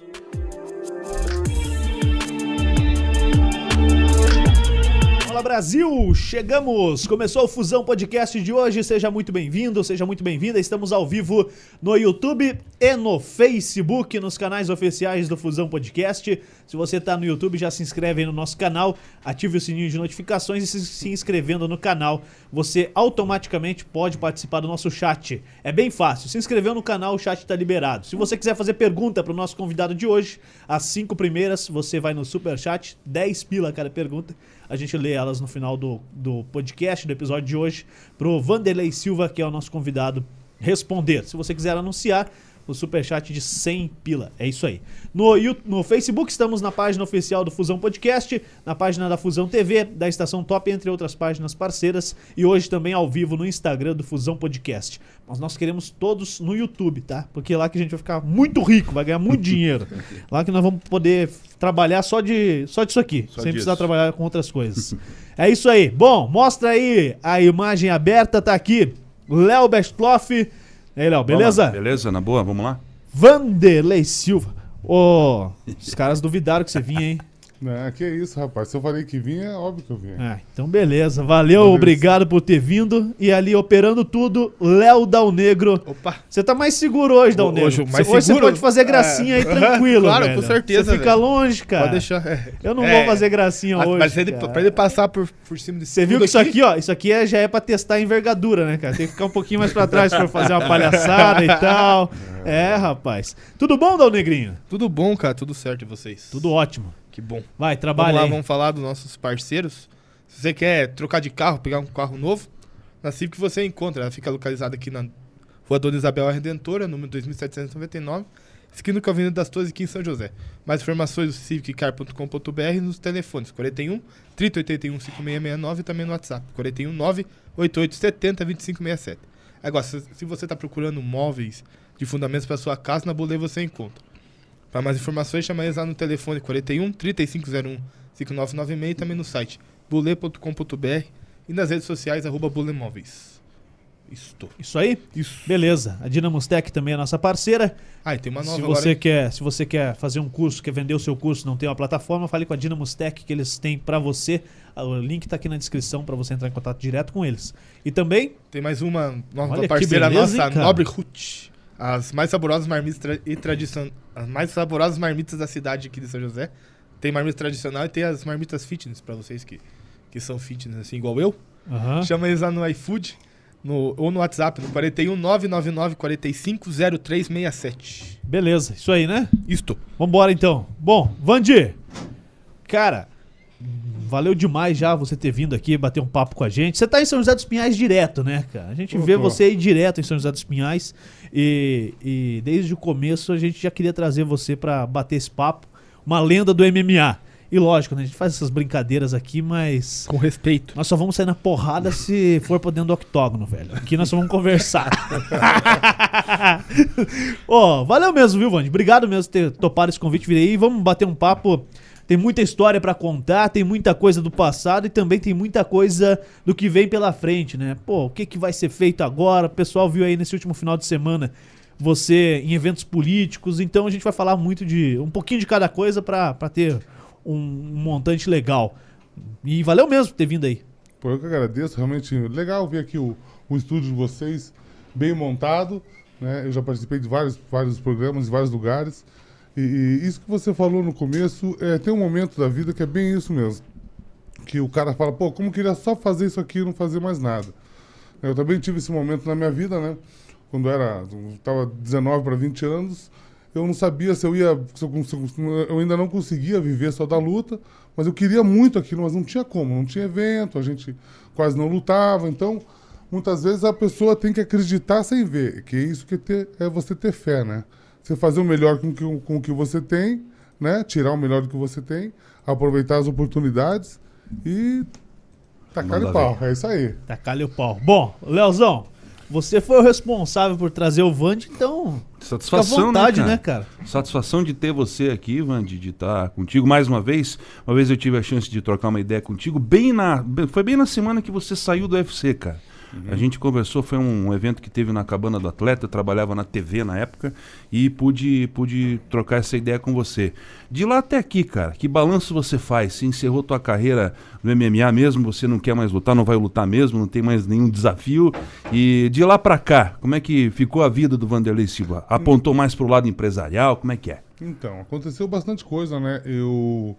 you. Fala Brasil, chegamos! Começou o Fusão Podcast de hoje. Seja muito bem-vindo, seja muito bem-vinda. Estamos ao vivo no YouTube e no Facebook, nos canais oficiais do Fusão Podcast. Se você está no YouTube, já se inscreve aí no nosso canal, ative o sininho de notificações e se, se inscrevendo no canal, você automaticamente pode participar do nosso chat. É bem fácil. Se inscreveu no canal, o chat está liberado. Se você quiser fazer pergunta para o nosso convidado de hoje, as cinco primeiras, você vai no super chat, 10 pila cada pergunta. A gente lê elas no final do, do podcast, do episódio de hoje, pro Vanderlei Silva, que é o nosso convidado, responder. Se você quiser anunciar, o superchat de 100 pila. É isso aí. No, no Facebook estamos na página oficial do Fusão Podcast, na página da Fusão TV, da Estação Top, entre outras páginas parceiras, e hoje também ao vivo no Instagram do Fusão Podcast. Mas nós queremos todos no YouTube, tá? Porque é lá que a gente vai ficar muito rico, vai ganhar muito dinheiro. Lá que nós vamos poder trabalhar só de só disso aqui, Só sem disso. precisar trabalhar com outras coisas. é isso aí. Bom, mostra aí a imagem aberta, tá aqui. Léo Bestloff. E aí, Léo, beleza? Lá, beleza, na boa, vamos lá? Vanderlei Silva. Ô, os caras duvidaram que você vinha, hein? Não, que isso, rapaz. Se eu falei que vinha, é óbvio que eu vinha. Ah, então beleza. Valeu, Beleza. obrigado por ter vindo. E ali operando tudo, Léo Dal Negro. Opa! Você tá mais seguro hoje, Dal Negro. hoje mais hoje seguro? você pode fazer gracinha aí É. tranquilo, Claro, velho. com certeza, Você fica velho. longe, cara. Pode deixar. é. Eu não É. vou fazer gracinha Ah, hoje. Mas ele, cara. pra ele passar por, por cima desse Você viu que isso aqui, ó, isso aqui é, já é pra testar a envergadura, né, cara? Tem que ficar um pouquinho mais pra trás pra fazer uma palhaçada e tal. É, rapaz. Tudo bom, Dal Negrinho? Tudo bom, cara? Tudo certo e vocês? Tudo ótimo. Que bom. Vai, Vamos trabalha lá, aí. vamos falar dos nossos parceiros. Se você quer trocar de carro, pegar um carro novo, na Civic você encontra. Ela fica localizada aqui na Rua Dona Isabel Redentora, número 2799, esquina com a Avenida das Torres aqui em São José. Mais informações do civiccar.com.br nos telefones 41 3081 5669 e também no WhatsApp 41 98870 2567. Agora, se, se você está procurando móveis de fundamentos para sua casa, na Bolê você encontra. Para mais informações, chama eles lá no telefone 41 3501 5996 e também no site bule.com.br e nas redes sociais arroba bulemóveis. Isto. Isso aí? Isso. Beleza. A Dinamos Tech também é nossa parceira. Ah, e tem uma nova se agora. você hein? quer, se você quer fazer um curso, quer vender o seu curso, não tem uma plataforma, fale com a Dinamos Tech que eles têm pra você. Ah, O link tá aqui na descrição pra você entrar em contato direto com eles. E também Tem mais uma nova Olha parceira beleza, nossa, hein, Nobre Hut. As mais saborosas marmitas tra- e tradicionais. As mais saborosas marmitas da cidade aqui de São José. Tem marmita tradicional e tem as marmitas fitness pra vocês que, que são fitness assim, igual eu. Aham. Chama eles lá no iFood no, ou no WhatsApp, no 41 999 45 0367. Beleza, isso aí, né? Isto. Vambora então. Bom, Vandir, cara, valeu demais já você ter vindo aqui bater um papo com a gente. Você tá em São José dos Pinhais direto, né, cara? A gente Tô, vê tô. você aí direto em São José dos Pinhais e, e desde o começo a gente já queria trazer você pra bater esse papo, uma lenda do MMA. E lógico, né, a gente faz essas brincadeiras aqui, mas Com respeito. nós só vamos sair na porrada se for pra dentro do octógono, velho. Aqui nós só vamos conversar. Ó, valeu mesmo, viu, Vande? Obrigado mesmo por ter topado esse convite, vir aí. Vamos bater um papo. Tem muita história pra contar, tem muita coisa do passado e também tem muita coisa do que vem pela frente, né? Pô, o que, que vai ser feito agora? O pessoal viu aí nesse último final de semana você em eventos políticos, então a gente vai falar muito de um pouquinho de cada coisa pra ter um, um montante legal. E valeu mesmo por ter vindo aí. Pô, eu que agradeço. Realmente legal ver aqui o, o estúdio de vocês bem montado. Né? Eu já participei de vários, vários programas em vários lugares. E, isso que você falou no começo, é, tem um momento da vida que é bem isso mesmo. Que o cara fala, pô, como queria só fazer isso aqui e não fazer mais nada. Eu também tive esse momento na minha vida, né? Quando era, eu tava 19 para 20 anos, eu não sabia se eu ia, se eu, se eu- eu ainda não conseguia viver só da luta, mas eu queria muito aquilo, mas não tinha como, não tinha evento, a gente quase não lutava, então muitas vezes a pessoa tem que acreditar sem ver, que é isso que ter, é você ter fé, né? Você fazer o melhor com o que, com o que você tem, né? Tirar o melhor do que você tem, aproveitar as oportunidades e tacar o pau. É isso aí. Tacar-lhe o pau. Bom, Leozão, você foi o responsável por trazer o Vande, então fica à Satisfação, vontade, né, né, cara? cara? Satisfação de ter você aqui, Vande, de estar contigo mais uma vez. Uma vez eu tive a chance de trocar uma ideia contigo, bem na. Foi bem na semana que você saiu do UFC, cara. A gente conversou, foi um evento que teve na Cabana do Atleta, eu trabalhava na TV na época e pude, pude trocar essa ideia com você. De lá até aqui, cara, que balanço você faz? Você encerrou tua carreira no MMA mesmo, você não quer mais lutar, não vai lutar mesmo, não tem mais nenhum desafio. E de lá pra cá, como é que ficou a vida do Vanderlei Silva? Apontou mais pro lado empresarial, como é que é? Então, aconteceu bastante coisa, né? Eu,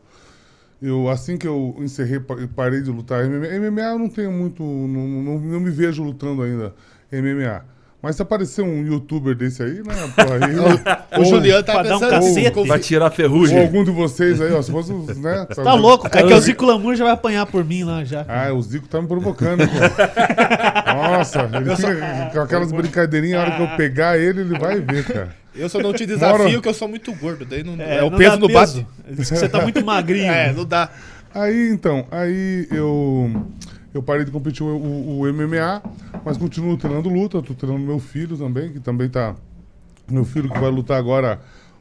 eu assim que eu encerrei, pa- parei de lutar MMA, MMA eu não tenho muito, não, não, não me vejo lutando ainda MMA. Mas se aparecer um youtuber desse aí, né? Pô, aí, O Juliano tá dar um pensando cacete. com- Vai tirar a ou ferrugem. algum de vocês aí, ó, se fosse, os, né? Tá louco, cara, que o Zico Lamour já vai apanhar por mim lá já. Ah, o Zico tá me provocando, pô. Nossa, ele fica com aquelas brincadeirinhas, a hora que eu pegar ele, ele vai ver, cara. Eu só não te desafio Moro. que eu sou muito gordo. Daí não, é, o não peso no bate. Você tá muito magrinho. É, não dá. Aí, então, aí eu, eu parei de competir o, o- o MMA, mas continuo treinando luta, tô treinando meu filho também, que também tá... Meu filho que vai lutar agora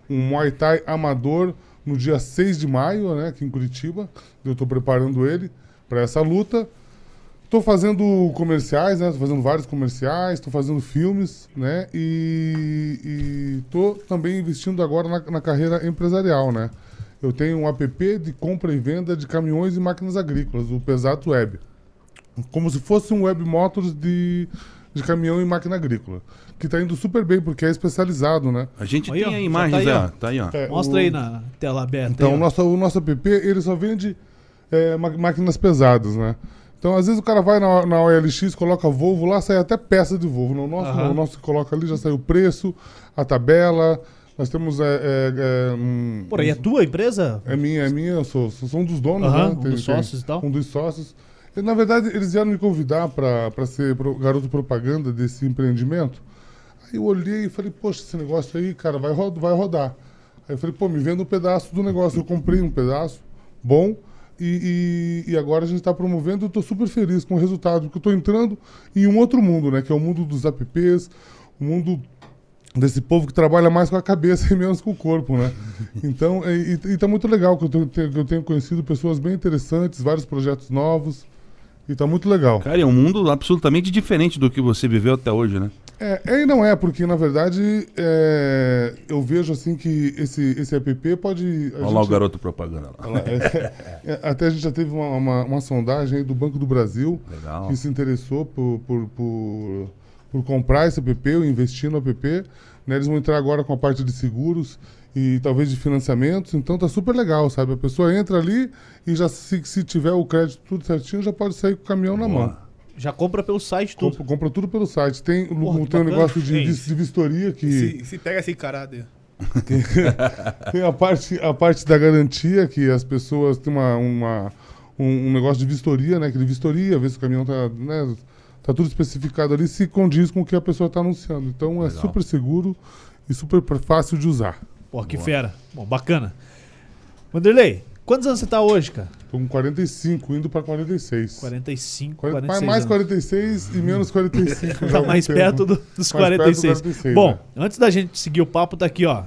um Muay Thai amador no dia 6 de maio, né, aqui em Curitiba. Eu tô preparando ele para essa luta. Tô fazendo comerciais, né? Tô fazendo vários comerciais, tô fazendo filmes, né? E, e tô também investindo agora na, na carreira empresarial, né? Eu tenho um app de compra e venda de caminhões e máquinas agrícolas, o Pesato Web. Como se fosse um Web Motors de, de caminhão e máquina agrícola. Que tá indo super bem, porque é especializado, né? A gente Aí, ó, tem a já imagem, tá aí, Zé, ó. tá aí, ó. É, Mostra o- aí na tela aberta. Então, aí, o ó. nosso, o nosso app, ele só vende é, máquinas pesadas, né? Então, às vezes o cara vai na, na OLX, coloca Volvo lá, sai até peça de Volvo. No nosso, Aham. não, o nosso que coloca ali já saiu o preço, a tabela. Nós temos. É, é, é, um, Porra, e é tua empresa? é minha, é minha, eu sou, sou sou um dos donos, Aham, né? um dos sócios e tal. Um dos sócios. Na verdade, eles vieram me convidar para ser garoto propaganda desse empreendimento. Aí eu olhei e falei, poxa, esse negócio aí, cara, vai, vai rodar. Aí eu falei, pô, me venda um pedaço do negócio. Eu comprei um pedaço bom e, e, e agora a gente está promovendo eu tô super feliz com o resultado, porque eu tô entrando em um outro mundo, né? Que é o mundo dos apps, o mundo desse povo que trabalha mais com a cabeça e menos com o corpo, né? Então, e, e tá muito legal que eu, tenho, que eu tenho conhecido pessoas bem interessantes, vários projetos novos, e tá muito legal. Cara, é um mundo absolutamente diferente do que você viveu até hoje, né? É, é e não é, porque na verdade é, eu vejo assim que esse, esse app pode. a Olha lá o gente- garoto propaganda lá. Lá, é, é, até a gente já teve uma, uma, uma sondagem do Banco do Brasil Legal. que se interessou por, por, por, por comprar esse app ou investir no app. Né? Eles vão entrar agora com a parte de seguros e talvez de financiamentos. Então tá super legal, sabe? A pessoa entra ali e já se, se tiver o crédito tudo certinho, já pode sair com o caminhão na mão. Boa. Já compra pelo site tudo. Compra, compra tudo pelo site. Tem, Porra, tem um negócio de, É de vistoria que. Se, se pega esse carado aí. Tem a parte, a parte da garantia, que as pessoas têm uma, uma- um, um negócio de vistoria, né? Que de vistoria, ver se o caminhão tá, né, tá tudo especificado ali, se condiz com o que a pessoa está anunciando. Então é Legal. super seguro e super fácil de usar. Pô, que fera. Bom, bacana. Vanderlei, quantos anos você tá hoje, cara? Tô com 45, indo para 46. 45, 40, 46 mais anos. 46 e menos 45. já Tá mais perto do- dos Mais perto do 46. 46, Bom, né? antes da gente seguir o papo, tá aqui, ó.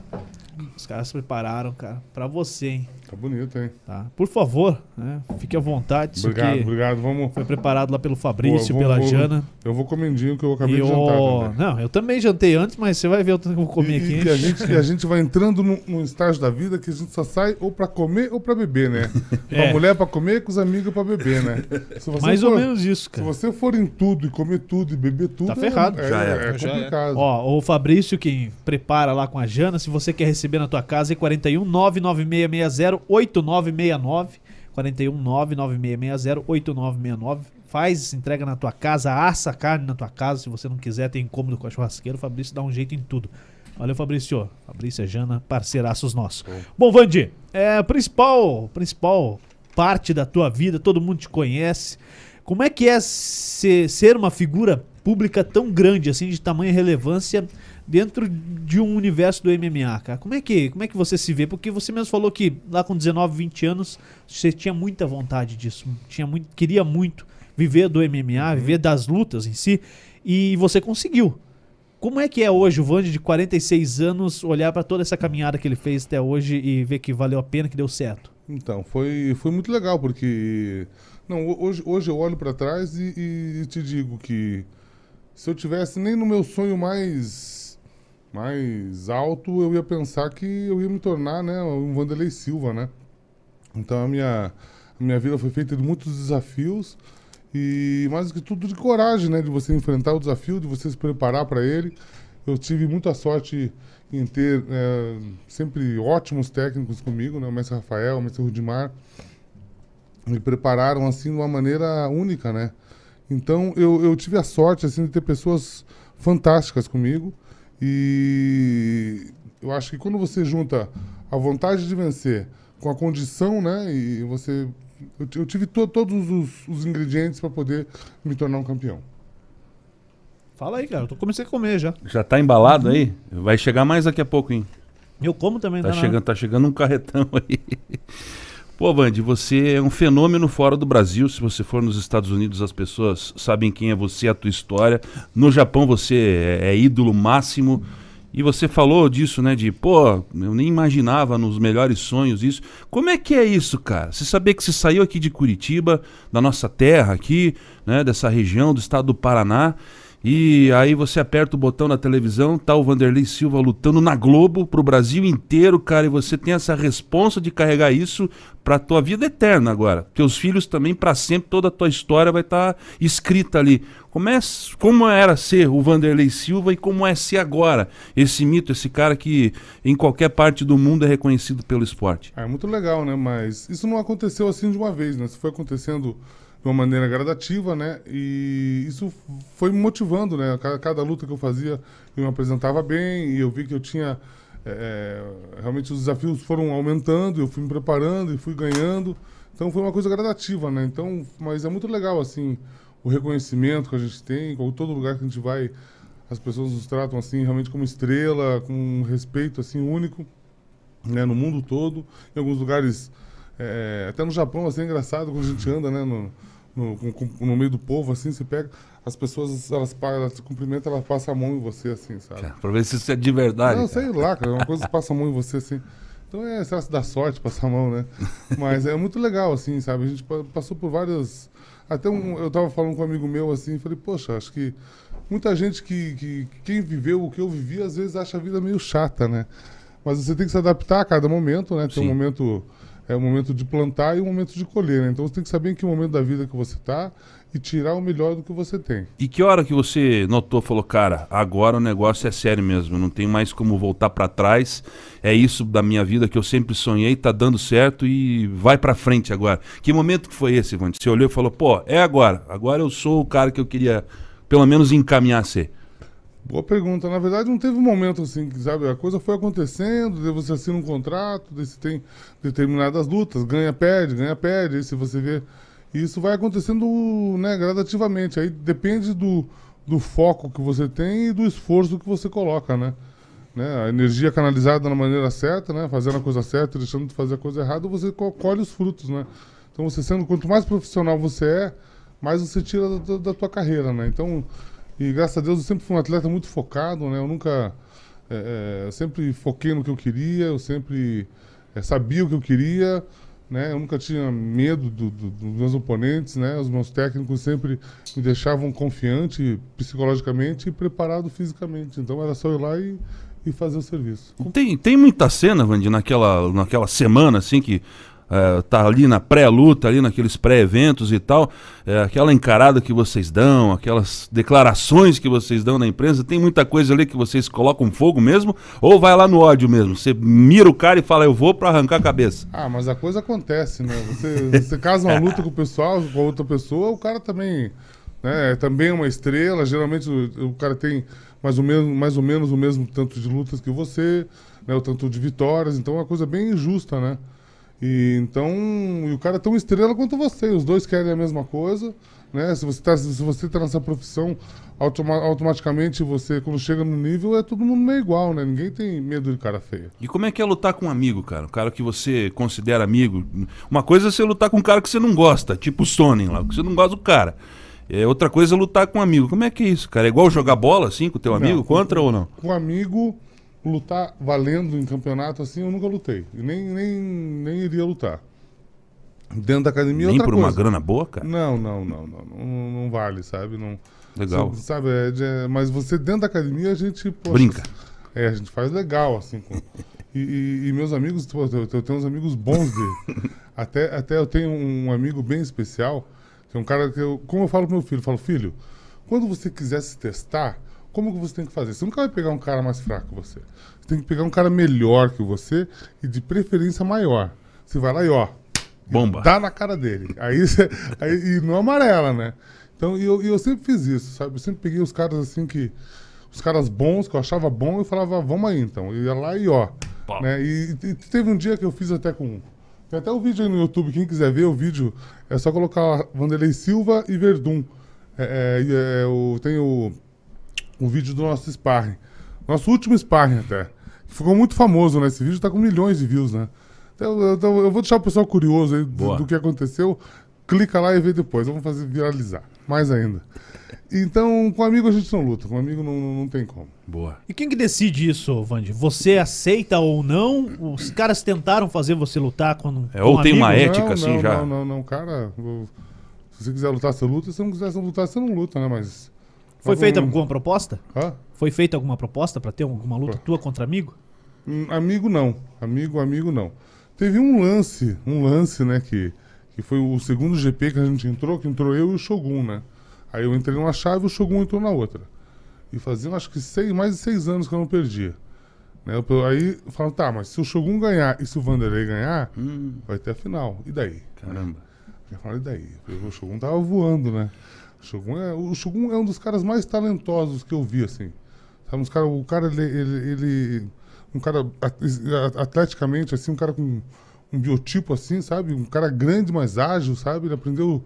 Os caras se prepararam, cara, pra você, hein? Tá bonito, hein? Tá? Por favor, né? Fique à vontade. Obrigado, obrigado. Vamos. foi preparado lá pelo Fabrício, Boa, pela vamos- Jana. Eu vou comendinho que eu acabei E de jantar. o... também. Não, eu também jantei antes, mas você vai ver o tanto que eu vou comer E- aqui. E, e a gente, e a gente vai entrando num, num estágio da vida que a gente só sai ou pra comer ou pra beber, né? Com É. a mulher pra comer, com os amigos pra beber, né? Se Mais ou for- menos isso, Se cara. você for em tudo e comer tudo e beber tudo. Tá ferrado. É, Já é, era. é Já complicado. Ó, o Fabrício, quem prepara lá com a Jana, se você quer receber na tua casa, é 41 99660 8969. 41 99660 8969. Faz, entrega na tua casa, assa a carne na tua casa. Se você não quiser, tem incômodo com a churrasqueira. O Fabrício dá um jeito em tudo. Valeu, Fabrício. Fabrício e Jana, parceiraços nossos. Bom, Vandi, é, principal, principal parte da tua vida, todo mundo te conhece. Como é que é ser, ser uma figura pública tão grande, assim, de tamanha relevância dentro de um universo do MMA, cara? Como é que, como é que você se vê? Porque você mesmo falou que lá com 19, 20 anos, você tinha muita vontade disso, tinha muito, queria muito viver do MMA, viver das lutas em si, e você conseguiu. Como é que é hoje o Vande de 46 anos olhar pra toda essa caminhada que ele fez até hoje e ver que valeu a pena, que deu certo? Então, foi, foi muito legal, porque Não, ho- hoje, hoje eu olho para trás e, e te digo que se eu tivesse nem no meu sonho mais mais alto, eu ia pensar que eu ia me tornar, né, um Vanderlei Silva, né? Então a minha a minha vida foi feita de muitos desafios e mais do que tudo de coragem, né, de você enfrentar o desafio, de você se preparar para ele. Eu tive muita sorte em ter eh, sempre ótimos técnicos comigo, né, o mestre Rafael, o mestre Rudimar, me prepararam assim de uma maneira única, né? Então eu, eu tive a sorte assim de ter pessoas fantásticas comigo e eu acho que quando você junta a vontade de vencer com a condição, né? E você eu, ti- eu tive to- todos os, os ingredientes para poder me tornar um campeão. Fala aí, cara. Eu tô- comecei a comer já. Já tá embalado aí? Vai chegar mais daqui a pouco, hein? Eu como também, Tá tá chegando, tá chegando um carretão aí. Pô, Vandy, você é um fenômeno fora do Brasil. Se você for nos Estados Unidos, as pessoas sabem quem é você, a tua história. No Japão, você é, é ídolo máximo. E você falou disso, né? De, pô, eu nem imaginava nos melhores sonhos isso. Como é que é isso, cara? Você saber que você saiu aqui de Curitiba, da nossa terra aqui, né? Dessa região do estado do Paraná. E aí você aperta o botão na televisão, tá o Vanderlei Silva lutando na Globo pro Brasil inteiro, cara, e você tem essa responsa de carregar isso pra tua vida eterna agora. Teus filhos também pra sempre, toda a tua história vai estar escrita ali. Como, é, como era ser o Vanderlei Silva e como é ser agora esse mito, esse cara que em qualquer parte do mundo é reconhecido pelo esporte. É muito legal, né? Mas isso não aconteceu assim de uma vez, né? Isso foi acontecendo de uma maneira gradativa, né? E isso foi me motivando, né? Cada, cada luta que eu fazia, eu me apresentava bem e eu vi que eu tinha... é, realmente os desafios foram aumentando, eu fui me preparando e fui ganhando. Então foi uma coisa gradativa, né? Então, mas é muito legal, assim, o reconhecimento que a gente tem, com todo lugar que a gente vai, as pessoas nos tratam, assim, realmente como estrela, com um respeito, assim, único né, no mundo todo, em alguns lugares, é, até no Japão, assim, é engraçado quando a gente anda, né, no, no, no meio do povo, assim, você pega, as pessoas, elas, elas se cumprimentam, elas passam a mão em você, assim, sabe? Cara, pra ver se isso é de verdade. Não, sei lá, cara, é uma coisa que passa a mão em você, assim. Então é, será que dá sorte passar a mão, né? Mas é muito legal, assim, sabe? A gente pa- passou por várias... Até um, eu tava falando com um amigo meu, assim, falei, poxa, acho que muita gente que, que quem viveu o que eu vivi, às vezes acha a vida meio chata, né? Mas você tem que se adaptar a cada momento, né? Tem um Sim. momento... É um momento de plantar e um momento de colher, né? Então você tem que saber em que momento da vida que você tá e tirar o melhor do que você tem. E que hora que você notou, falou, cara, agora o negócio é sério mesmo, não tem mais como voltar pra trás. É isso da minha vida que eu sempre sonhei, tá dando certo e vai pra frente agora. Que momento que foi esse, Vande? Você olhou e falou, pô, é agora. Agora eu sou o cara que eu queria, pelo menos, encaminhar ser. Boa pergunta. Na verdade, não teve um momento assim, que, sabe? A coisa foi acontecendo, daí você assina um contrato, daí você tem determinadas lutas, ganha, perde, ganha, perde, aí se você vê. E isso vai acontecendo, né, gradativamente. Aí depende do, do foco que você tem e do esforço que você coloca, né? né? A energia canalizada da maneira certa, né? Fazendo a coisa certa, deixando de fazer a coisa errada, você co- colhe os frutos, né? Então você sendo, quanto mais profissional você é, mais você tira da, da tua carreira, né? Então, e graças a Deus eu sempre fui um atleta muito focado, né? Eu nunca, é, é, eu sempre foquei no que eu queria, eu sempre é, sabia o que eu queria, né? Eu nunca tinha medo do- do- dos meus oponentes, né? Os meus técnicos sempre me deixavam confiante psicologicamente e preparado fisicamente. Então era só ir lá e, e fazer o serviço. Tem, tem muita cena, Vandi, naquela, naquela semana, assim, que eh, tá ali na pré-luta, ali naqueles pré-eventos e tal, eh, aquela encarada que vocês dão, aquelas declarações que vocês dão na imprensa, tem muita coisa ali que vocês colocam fogo mesmo, ou vai lá no ódio mesmo? Você mira o cara e fala, eu vou pra arrancar a cabeça. Ah, mas a coisa acontece, né? Você, você casa uma luta com o pessoal, com a outra pessoa, o cara também, né, é também uma estrela. Geralmente o, o cara tem mais ou, menos, mais ou menos o mesmo tanto de lutas que você, né, o tanto de vitórias. Então é uma coisa bem injusta, né? E então, e o cara é tão estrela quanto você. Os dois querem a mesma coisa, né? Se você tá, se você tá nessa profissão, automa automaticamente você, quando chega no nível, é todo mundo meio igual, né? Ninguém tem medo de cara feia. E como é que é lutar com um amigo, cara? Um cara que você considera amigo. Uma coisa é você lutar com um cara que você não gosta, tipo o Sonnen lá, que você não gosta do cara. É, outra coisa é lutar com um amigo. Como é que é isso, cara? É igual jogar bola, assim, com o teu amigo? Não, contra ou não? com um amigo lutar valendo em campeonato assim, eu nunca lutei. E nem, nem, nem iria lutar. Dentro da academia é Nem por uma coisa. grana boa, cara. Não, não, não, não, não, não vale, sabe? Não, Legal. Você- Sabe, é de- mas você dentro da academia a gente. poxa, Brinca. É, a gente faz legal, assim. com- e, e- e meus amigos, pô, eu, eu tenho uns amigos bons dele. até, até eu tenho um amigo bem especial, que é um cara que eu. Como eu falo pro meu filho, eu falo, filho, quando você quiser se testar, como que você tem que fazer? Você nunca vai pegar um cara mais fraco que você. Você tem que pegar um cara melhor que você e de preferência maior. Você vai lá e ó, Bomba. Dá na cara dele. Aí, cê- aí e não amarela, né? Então, e eu, eu sempre fiz isso, sabe? Eu sempre peguei os caras assim que. Os caras bons, que eu achava bom, e falava, vamos aí então. Eu ia lá e ó. Né? E, e teve um dia que eu fiz até com. Tem até o vídeo aí no YouTube, quem quiser ver o vídeo, é só colocar Vanderlei Silva e Verdun. É, é, é, o, tem o, o vídeo do nosso sparring. Nosso último sparring até. Ficou muito famoso, né? Esse vídeo tá com milhões de views, né? Então, então eu vou deixar o pessoal curioso aí do, do que aconteceu. Clica lá e vê depois. Vamos fazer viralizar. Mais ainda. Então, com amigo a gente não luta. Com amigo não, não, não tem como. Boa. E quem que decide isso, Vande? Você aceita ou não? Os caras tentaram fazer você lutar quando. É, ou com tem uma ética, não, assim, não, já. Não, não, não, cara. se você quiser lutar, você luta. Se você não quiser lutar, você não luta, né? Mas. Foi feita alguma proposta? Hã? Foi feita alguma proposta pra ter alguma luta tua contra amigo? Hum, Amigo não. Amigo, amigo não. Teve um lance, um lance, né, que, que foi o segundo GP que a gente entrou, que entrou eu e o Shogun, né? Aí eu entrei numa chave e o Shogun entrou na outra. E faziam acho que seis, mais de seis anos que eu não perdia. Né? Eu- Aí falaram, tá, mas se o Shogun ganhar e se o Vanderlei ganhar, Hum, vai ter a final. E daí? caramba. Eu falei, e daí? O Shogun tava voando, né? O Shogun é, o Shogun é um dos caras mais talentosos que eu vi, assim. Sabe, cara, o cara, ele, ele, ele- Um cara at- atleticamente, assim, um cara com um biotipo assim, sabe? Um cara grande, mais ágil, sabe? Ele aprendeu.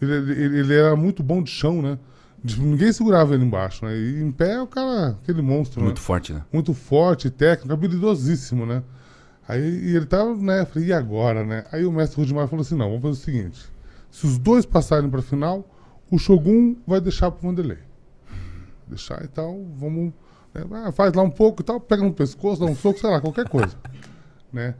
Ele, ele, ele era muito bom de chão, né? De- ninguém segurava ele embaixo, né? E em pé é o cara, aquele monstro, Muito né? forte, né? muito forte, técnico, habilidosíssimo, né? Aí e ele tava, né? Falei, e agora, né? Aí o mestre Rudimar falou assim: não, vamos fazer o seguinte: se os dois passarem pra final, o Shogun vai deixar pro Vanderlei. Deixar e tal, vamos. né, ah, faz lá um pouco e tal, pega no pescoço, dá um soco, sei lá, qualquer coisa. né?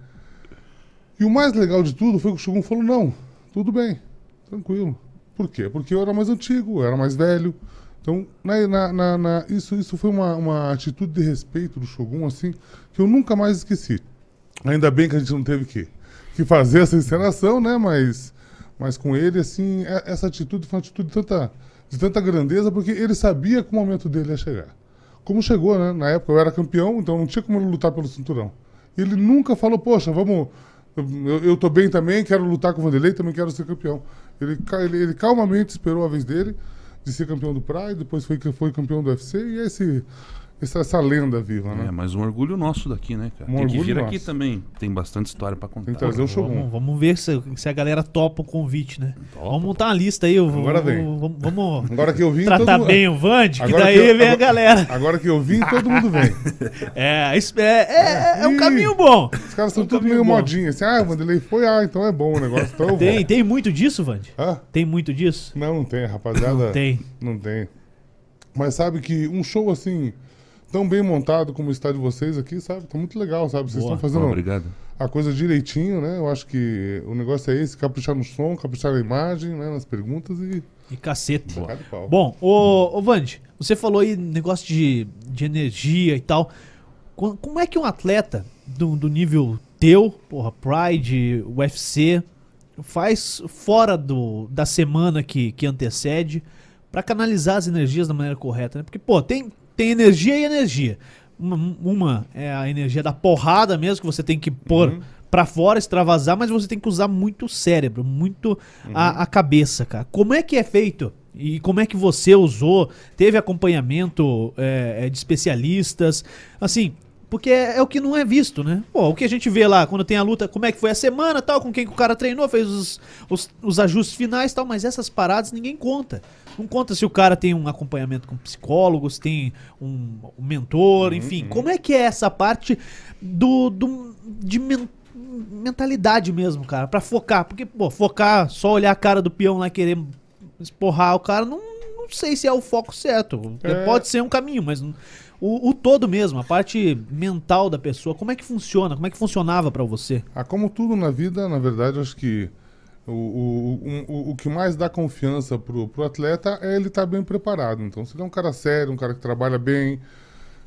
E o mais legal de tudo foi que o Shogun falou: não, tudo bem, tranquilo. Por quê? Porque eu era mais antigo, eu era mais velho. Então, na- na- na- isso, isso foi uma, uma atitude de respeito do Shogun, assim, que eu nunca mais esqueci. Ainda bem que a gente não teve que, que fazer essa encenação, né? Mas, mas com ele, assim, é- essa atitude foi uma atitude de tanta, de tanta grandeza, porque ele sabia que o momento dele ia chegar. Como chegou, né? Na época eu era campeão, então não tinha como lutar pelo cinturão. Ele nunca falou, poxa, vamos. Eu, eu tô bem também, quero lutar com o Vanderlei, também quero ser campeão. Ele, ele, ele calmamente esperou a vez dele de ser campeão do Pride, depois foi, foi campeão do UFC e é esse, essa, essa lenda viva, né? É, mas um orgulho nosso daqui, né, cara? Um tem que vir aqui nosso. também. Tem bastante história pra contar. Tem que trazer o Shogun. Vamos, vamos ver se, se a galera topa o convite, né? Vamos montar uma lista aí. eu vou- Agora vem. Vamos, vamos Agora que eu vim, tratar todo bem o Vande, que Agora daí que eu- vem a agora- galera. Agora que eu vim, todo mundo vem. É, isso é, é, é um caminho bom. Os caras são Um tudo meio bom. modinha, assim, ah, o Vanderlei foi, ah, então é bom o negócio, então. Tem, tem muito disso, Vande? Hã? Tem muito disso? Não, não tem, rapaziada. Tem. Não tem. Mas sabe que um show assim, tão bem montado como está de vocês aqui, sabe? Tá muito legal, sabe? Vocês Boa. estão fazendo Obrigado. a coisa direitinho, né? Eu acho que o negócio é esse, caprichar no som, caprichar na imagem, né? Nas perguntas e E cacete. pau. Bom, ô, ô Vande, você falou aí negócio de, de energia e tal. Co- Como é que um atleta do, do nível teu, porra, Pride, UFC, faz fora do, da semana que, que antecede pra canalizar as energias da maneira correta, né? Porque, pô, tem, tem energia e energia. Uma, uma é a energia da porrada mesmo, que você tem que pôr Uhum. pra fora, extravasar, mas você tem que usar muito o cérebro, muito a, a cabeça, cara. Como é que é feito? E como é que você usou? Teve acompanhamento é, é, de especialistas? Assim, porque é, é o que não é visto, né? Pô, o que a gente vê lá quando tem a luta, como é que foi a semana tal, com quem que o cara treinou, fez os, os, os ajustes finais tal, mas essas paradas ninguém conta. Não conta se o cara tem um acompanhamento com psicólogos, tem um, um mentor, enfim. Como é que é essa parte do, do de men- mentalidade mesmo, cara, Pra focar? Porque, pô, focar, só olhar a cara do peão lá e querer esporrar o cara, não, não sei se é o foco certo. É. Pode ser um caminho, mas o, o todo mesmo, a parte mental da pessoa, como é que funciona? Como é que funcionava pra você? Ah, como tudo na vida, na verdade, acho que O, o, o, o que mais dá confiança pro, pro atleta é ele estar bem preparado. Então, se ele é um cara sério, um cara que trabalha bem,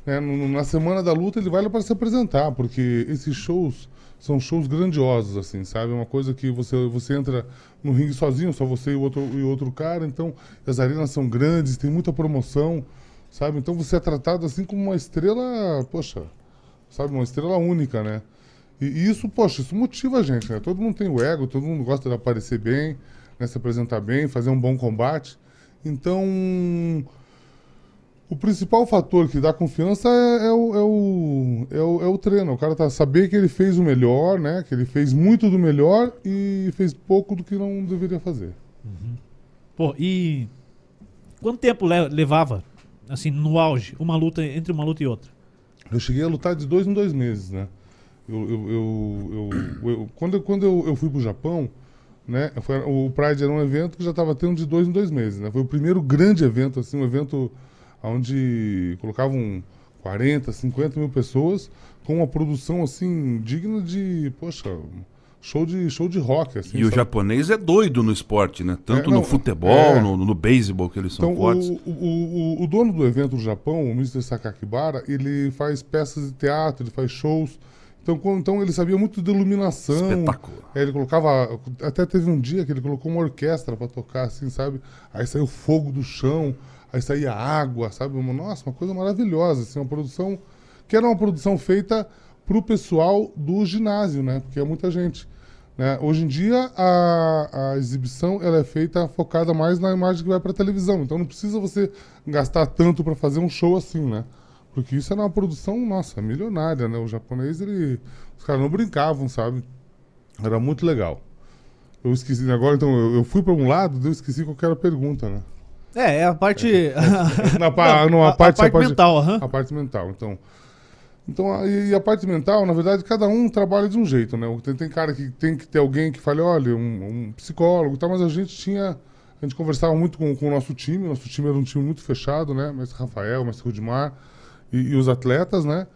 né, na semana da luta ele vai lá para se apresentar, porque esses shows são shows grandiosos, assim, sabe? É uma coisa que você, você entra no ringue sozinho, só você e outro, e outro cara, então as arenas são grandes, tem muita promoção, sabe? Então você é tratado assim como uma estrela, poxa, sabe? Uma estrela única, né? E, e isso, poxa, isso motiva a gente, né? Todo mundo tem o ego, todo mundo gosta de aparecer bem, né? se apresentar bem, fazer um bom combate. Então, o principal fator que dá confiança é, é o, é, o, é, o, é o treino. O cara tá saber que ele fez o melhor, né? Que ele fez muito do melhor e fez pouco do que não deveria fazer. Pô, e quanto tempo le- levava, assim, no auge, uma luta entre uma luta e outra? Eu cheguei a lutar de dois em dois meses, né? Eu, eu, eu, eu- eu- quando quando eu, eu fui pro Japão, né? Foi, o Pride era um evento que já estava tendo de dois em dois meses, né? Foi o primeiro grande evento, assim, um evento onde colocavam 40, 50 mil pessoas com uma produção, assim, digna de, poxa, show de, show de rock, assim. E o sabe? japonês é doido no esporte, né? Tanto É, não, no futebol, é. no, no beisebol, que eles são Então, fortes. o, o, o, o dono do evento do Japão, o Mr. Sakakibara, ele faz peças de teatro, ele faz shows. Então, quando- então ele sabia muito de iluminação. Espetáculo. É, ele colocava. Até teve um dia que ele colocou uma orquestra pra tocar, assim, sabe? Aí saiu fogo do chão, aí saía água, sabe? Nossa, uma coisa maravilhosa, assim, uma produção. Que era uma produção feita pro pessoal do ginásio, né? Porque é muita gente. Né? Hoje em dia, a, a exibição ela é feita focada mais na imagem que vai pra televisão. Então não precisa você gastar tanto pra fazer um show assim, né? Porque isso era uma produção, nossa, milionária, né? O japonês, ele. Os caras não brincavam, sabe? Era muito legal. Eu esqueci, agora então, eu, eu fui pra um lado, eu esqueci qual era a pergunta, né? É, é a parte. Na, pa- Não, numa a- a parte, parte mental, aham. A parte mental, então. Então, a- e, a parte mental, na verdade, cada um trabalha de um jeito, né? Tem, tem cara que tem que ter alguém que fale, olha, um, um psicólogo e tal, mas a gente tinha. A gente conversava muito com, com o nosso time, nosso time era um time muito fechado, né? Mestre Rafael, Mestre Rudimar e, e os atletas, né?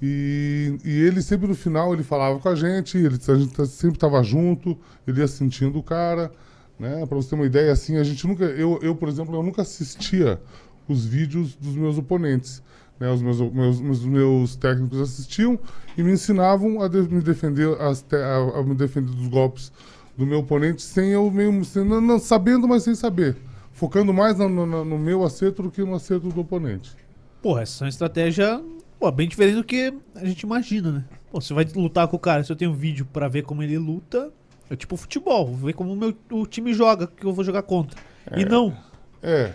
E, e ele sempre no final ele falava com a gente, ele, a gente sempre estava junto, ele ia sentindo o cara, né? Para você ter uma ideia, assim, a gente nunca, eu, eu por exemplo, eu nunca assistia os vídeos dos meus oponentes, né? Os meus, meus, meus, meus técnicos assistiam e me ensinavam a de- me defender, as te- a, a me defender dos golpes do meu oponente sem eu mesmo, sem, não, não- sabendo, mas sem saber, focando mais no, no- no meu acerto do que no acerto do oponente. Pô, essa é uma estratégia pô, bem diferente do que a gente imagina, né? Pô, você vai lutar com o cara, se eu tenho um vídeo pra ver como ele luta, é tipo futebol, vou ver como o meu o time joga, que eu vou jogar contra. E não, É.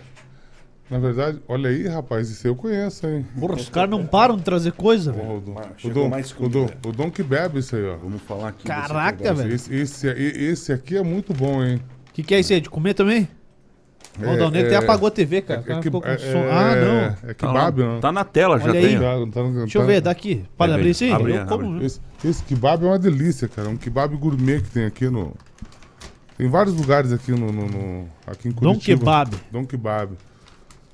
Na verdade, olha aí, rapaz, isso eu conheço, hein? porra, os caras não param de trazer coisa, velho. O Dom, o Dom, mais que o Dom, o Dom que bebe isso aí, ó. Vamos falar aqui. Caraca, velho. Esse, esse, esse aqui é muito bom, hein? O que, que é isso aí? De comer também? É, o Dalneiro até apagou a TV, cara. É, cara que- com é, som. Ah, não. É Tá, kebab, lá- né? tá na tela, já Olha tem. aí. Tá- tá- Deixa eu tá- ver, daqui. Pode abrir isso aí? Abre, Eu como, abre. Esse, esse kebab é uma delícia, cara. É um kebab gourmet que tem aqui no. Tem vários lugares aqui no. no- no- aqui em Curitiba. Dom Kebab, Dom Kebab.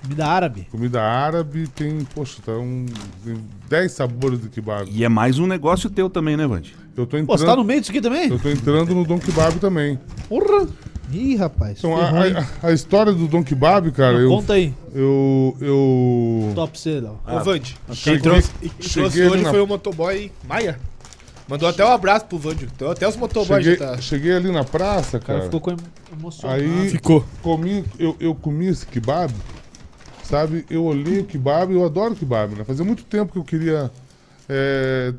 Comida árabe. Comida árabe tem, poxa, tá um, tem 10 sabores de kebab. E é mais um negócio teu também, né, Vande? Eu tô Pô, entrando, você tá no meio disso aqui também? eu tô entrando no Dom Kebab também. Porra! Ih, rapaz. Então, a, a- a história do Dom Kebab, cara, Não, eu, Conta aí. eu, eu, Top C, Léo. Ô, Vande, quem trouxe, e quem cheguei trouxe ali hoje na- foi o motoboy Maia. Mandou até um abraço pro Vande. Então, até os motoboys cheguei, já tá... cheguei ali na praça, O cara cara. ficou emocionado. Aí Ficou. comi, eu, eu comi esse kebab, sabe? Eu olhei o kebab, eu adoro kebab, né? Fazia muito tempo que eu queria é,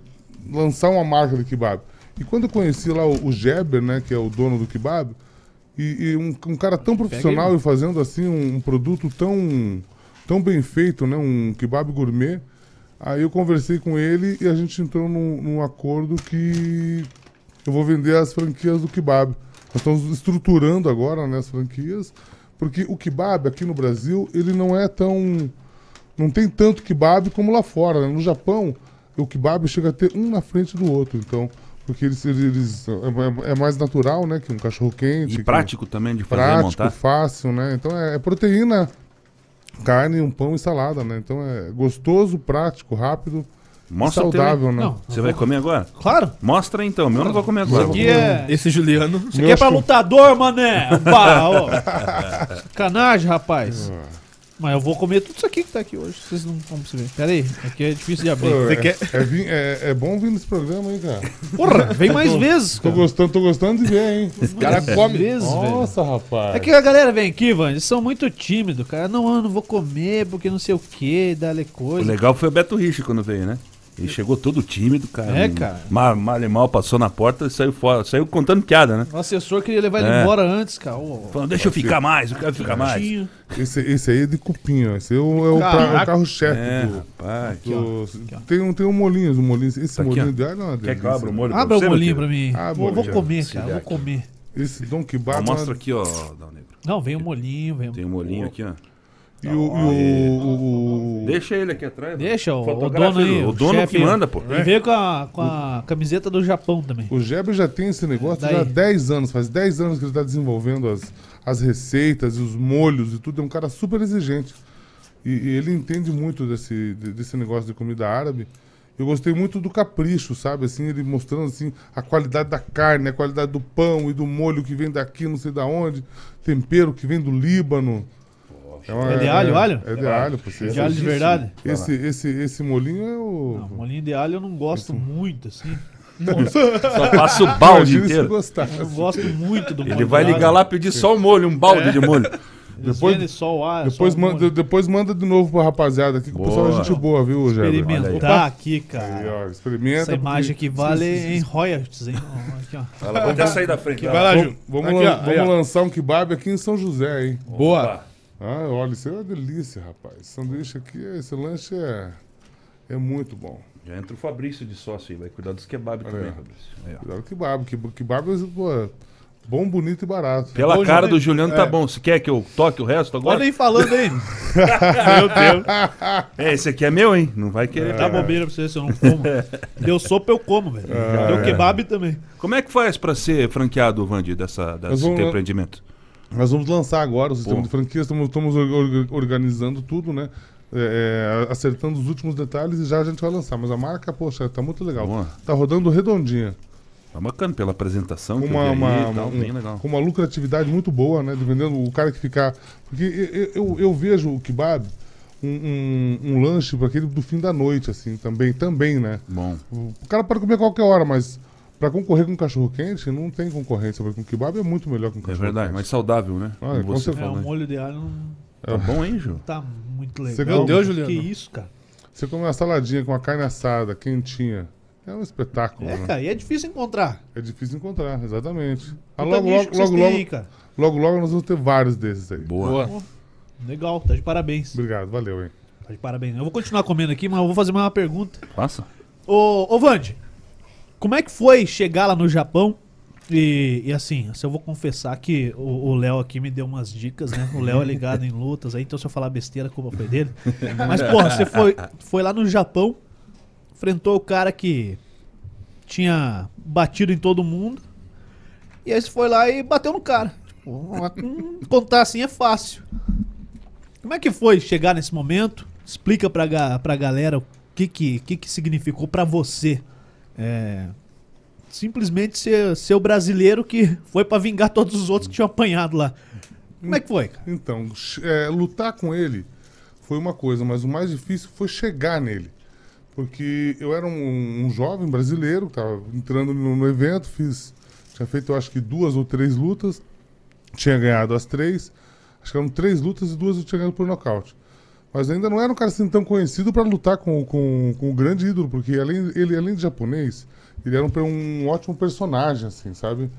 lançar uma marca de kebab. E quando eu conheci lá o, o Geber, né, que é o dono do kebab, e, e um, um cara tão profissional e fazendo assim um, um produto tão, tão bem feito, né, um kebab gourmet, aí eu conversei com ele e a gente entrou num, num acordo que eu vou vender as franquias do kebab. Nós estamos estruturando agora né, as franquias, porque o kebab aqui no Brasil, ele não é tão. Não tem tanto kebab como lá fora. né? No Japão, o kebab chega a ter um na frente do outro. Então, porque eles. eles é, é mais natural, né? Que um cachorro quente. E prático também de fazer prático, montar. fácil, né? Então é, é proteína, carne, um pão e salada, né? Então é gostoso, prático, rápido Mostra o teu. saudável, né? Não, Você vai comer agora? claro. Mostra então, o meu eu não vou comer agora. Isso aqui é, Esse Juliano. isso aqui Meu é pra lutador, mané. Pá, ó. Sacanagem, rapaz. Mas eu vou comer tudo isso aqui que tá aqui hoje. Vocês não vão perceber. Pera aí, aqui é difícil de abrir. Pô, Você é, quer- é, é- é bom vir nesse programa, hein, cara? Porra, vem mais vezes, Tô cara. gostando, tô gostando de ver, hein? Os caras Mais comem. vezes, velho. Nossa, rapaz. É que a galera vem aqui, Van, eles são muito tímidos, cara. Não, eu não vou comer porque não sei o que, dá-lhe O coisa. legal foi o Beto Rich quando veio, né? Ele chegou todo tímido, cara. É, cara. Mal, mal e mal passou na porta e saiu fora. Saiu contando piada, né? O assessor queria levar ele É. embora antes, cara. Ô, Falando, deixa eu ficar mais, eu quero ficar mais. Esse, esse aí é de cupinho, ó. Esse é o, é o, pra- o carro-chefe É, do, rapaz. do-. Tem um, tem um molinho, um molinho. Esse Tá aqui, molinho ó. de alho não é uma Quer que eu abra o molho Abra o molinho pra mim. Ah, vou, vou comer, cara. Vou comer. Esse Don Ó, Kebab. mostra aqui, ó, Dal Negro. Não, vem um molinho, vem. Tem um molhinho aqui, ó. E o. O, o, o- Deixa ele aqui atrás. Deixa, o, o dono aí. O dono chefe que manda, pô. Ele veio com a, com a camiseta do Japão também. o Geber já tem esse negócio Daí. já há 10 anos. Faz 10 anos que ele está desenvolvendo as, as receitas e os molhos e tudo. É um cara super exigente. E, e ele entende muito desse, de- desse negócio de comida árabe. Eu gostei muito do capricho, sabe? Assim, ele mostrando assim a qualidade da carne, a qualidade do pão e do molho que vem daqui, não sei da onde, tempero que vem do Líbano. Uma- É de alho, alho? É de alho. Esse, De alho de verdade? esse, esse, esse molinho é o. Não, molinho de alho eu não gosto muito, assim. Só passa o balde inteiro. gostar. Eu gosto muito do molho Ele vai ligar lá e pedir só o molho, um balde de molho. Depois- o alho, Depois, só o manda, depois manda de novo pra rapaziada aqui, que o pessoal é gente boa, viu, Geber? Experimentar aqui, Aí, cara. ó, experimenta. Essa imagem aqui vale em royalties, hein? Aqui, ó. Ela vai até sair da frente. Vai lá, Vamos, Ju. vamos, Aqui, lan- ó, aí, vamos ó. lançar um kebab aqui em São José, hein? Boa. Ah, olha, isso é uma delícia, rapaz. Esse sanduíche aqui, esse lanche é, é muito bom. Já entra o Fabrício de sócio aí, vai cuidar dos kebab também, Olha. Fabrício. Cuidado com kebab. Kebab, kebab é pô, bom, bonito e barato. Pela Bom, cara Juliano. do Juliano tá É. bom. Se quer que eu toque o resto agora? Olha aí falando aí. Meu Deus. É, esse aqui é meu, hein? Não vai querer. Dá pegar. bobeira pra você se eu não como. Deu sopa, eu como, velho. Deu kebab também. Como é que faz pra ser franqueado, Vandy, dessa, desse vamos- empreendimento? Nós vamos lançar agora o sistema Pô. de franquias, estamos, estamos or- or- organizando tudo, né? É, é, acertando os últimos detalhes e já a gente vai lançar. Mas a marca, poxa, tá muito legal. Boa. Tá rodando redondinha. Tá bacana pela apresentação que uma, uma, aí e tal, um- com uma lucratividade muito boa, né? Dependendo o cara que ficar. Porque eu, eu, eu vejo o kebab um, um, um lanche para aquele do fim da noite, assim, também, também, né? Bom, O cara pode comer a qualquer hora, mas para concorrer com cachorro quente, não tem concorrência, porque o kebab é muito melhor que um é cachorro verdade, quente. mais saudável, né? Ah, com você. É, o falou. molho de alho não Tá bom, hein, Ju? tá muito Você legal. Meu Deus, Juliano. Que isso, cara. Você come uma saladinha com uma carne assada, quentinha. É um espetáculo, É, né? cara, e é difícil encontrar. É difícil encontrar, exatamente. Ah, logo, logo, logo, logo, aí, cara. logo, logo nós vamos ter vários desses aí. Boa. Boa. Legal, tá de parabéns. Obrigado, valeu, hein? Tá de parabéns. Eu vou continuar comendo aqui, mas eu vou fazer mais uma pergunta. Passa. Ô, ô Vande, como é que foi chegar lá no Japão? E, e assim, se eu vou confessar que o Léo aqui me deu umas dicas, né? O Léo é ligado em lutas aí, então se eu falar besteira, culpa foi dele. Mas, porra, você foi, foi lá no Japão, enfrentou o cara que tinha batido em todo mundo, e aí você foi lá e bateu no cara. Tipo, contar assim é fácil. Como é que foi chegar nesse momento? Explica pra, pra galera o que que, que, que significou pra você. É, simplesmente ser, ser o brasileiro que foi pra vingar todos os outros que tinham apanhado lá. Como é que foi? Então, é, lutar com ele foi uma coisa, mas o mais difícil foi chegar nele. Porque eu era um, um jovem brasileiro, estava entrando no, no evento, fiz, tinha feito eu acho que duas ou três lutas, tinha ganhado as três, acho que eram três lutas e duas eu tinha ganhado por nocaute. Mas ainda não era um cara assim tão conhecido para lutar com, com, com o grande ídolo, porque além, ele, além de japonês, ele era um, um ótimo personagem, assim, sabe?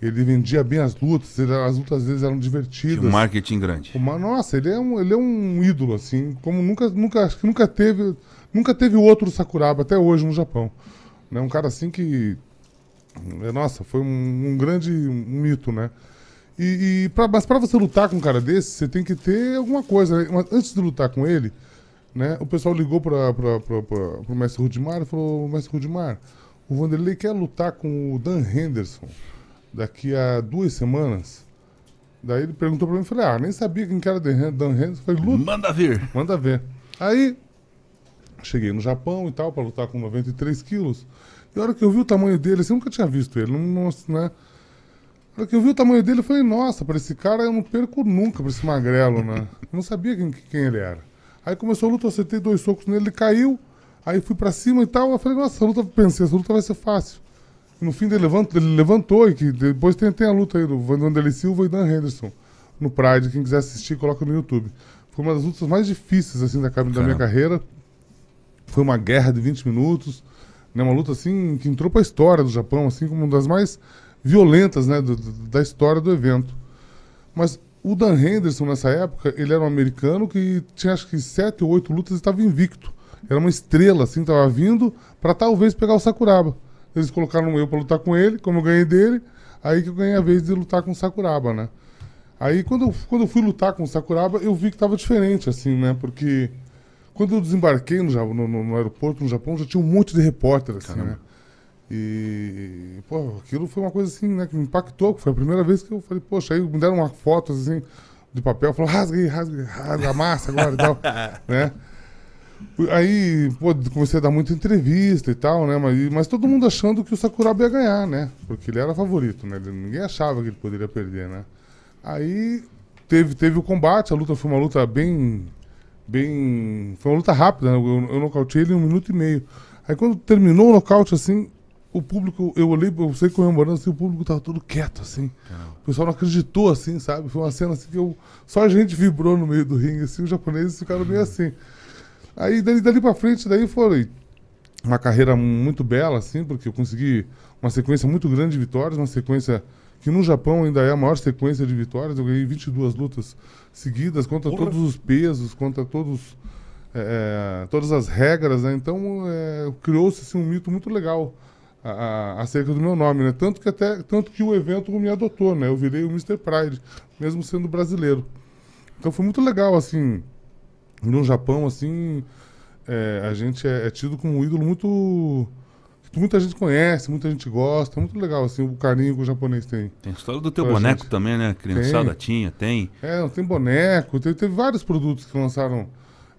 Ele vendia bem as lutas, ele- as lutas deles eram divertidas. Tinha um marketing grande. Uma- nossa, ele é um, ele é um ídolo, assim, como nunca, nunca, acho que nunca teve, nunca teve outro Sakuraba até hoje no Japão. Né? Um cara assim que, nossa, foi um, um grande mito, né? E, e pra, mas para você lutar com um cara desse, você tem que ter alguma coisa. né? Antes de lutar com ele, né, o pessoal ligou para o mestre Rudimar e falou: Mestre Rudimar, o Vanderlei quer lutar com o Dan Henderson daqui a duas semanas. Daí ele perguntou pra mim, falei, ah, nem sabia quem que era Dan Henderson. Eu falei, luta, Manda vir. manda ver. Aí, Cheguei no Japão e tal, pra lutar com 93 quilos. E a hora que eu vi o tamanho dele, assim, eu nunca tinha visto ele, não, não, né? Que eu vi o tamanho dele, eu falei, nossa, pra esse cara eu não perco nunca, pra esse magrelo, né? Eu não sabia quem, quem ele era. Aí começou a luta, eu acertei dois socos nele, ele caiu, aí fui pra cima e tal, eu falei, nossa, essa luta, pensei, essa luta vai ser fácil. E no fim ele levantou, ele levantou, e que depois tem, tem a luta aí do Vanderlei Silva e Dan Henderson, no Pride, quem quiser assistir, coloca no YouTube. Foi uma das lutas mais difíceis, assim, da, da minha carreira. Foi uma guerra de 20 minutos, né, uma luta assim que entrou para a história do Japão, assim como uma das mais violentas, né, do- do- da história do evento. Mas o Dan Henderson nessa época, ele era um americano que tinha acho que sete ou oito lutas e estava invicto. Era uma estrela, assim, estava vindo para talvez pegar o Sakuraba. Eles colocaram eu para lutar com ele, como eu ganhei dele, aí que eu ganhei a vez de lutar com o Sakuraba, né? Aí quando eu, quando eu fui lutar com o Sakuraba, eu vi que estava diferente, assim, né? Porque quando eu desembarquei no, no, no- aeroporto, no Japão, já tinha um monte de repórter, assim, Caramba. né? E, pô, aquilo foi uma coisa assim, né, que me impactou. Foi a primeira vez que eu falei, poxa, aí me deram uma foto, assim, de papel, falou, rasga aí, rasga, rasga a massa agora e tal, né? Aí, pô, comecei a dar muita entrevista e tal, né? Mas, mas todo mundo achando que o Sakuraba ia ganhar, né? Porque ele era favorito, né? Ninguém achava que ele poderia perder, né? Aí teve, teve o combate, a luta foi uma luta bem. bem. Foi uma luta rápida, né? Eu, eu nocauteei ele em um minuto e meio. Aí quando terminou o nocaute, assim, o público, eu olhei, eu sei comemorando assim, o público tava todo quieto, assim. O pessoal não acreditou, assim, sabe? Foi uma cena assim que eu. Só a gente vibrou no meio do ringue, assim, os japoneses ficaram meio assim. Aí dali, dali pra frente, daí foi uma carreira muito bela, assim, porque eu consegui uma sequência muito grande de vitórias, uma sequência que no Japão ainda é a maior sequência de vitórias. Eu ganhei 22 lutas seguidas contra Porra. todos os pesos, contra todos, é, todas as regras, né? Então é, criou-se assim, um mito muito legal a- a- acerca do meu nome, né? Tanto que até tanto que o evento me adotou, né? Eu virei o Mr. Pride, mesmo sendo brasileiro. Então foi muito legal, assim, no Japão, assim, é, a gente é, é tido como um ídolo muito. que muita gente conhece, muita gente gosta. É muito legal, assim, o carinho que o japonês tem. Tem a história do teu Pô, boneco gente. também, né? Criançada tinha, tem. É, tem boneco, teve, teve vários produtos que lançaram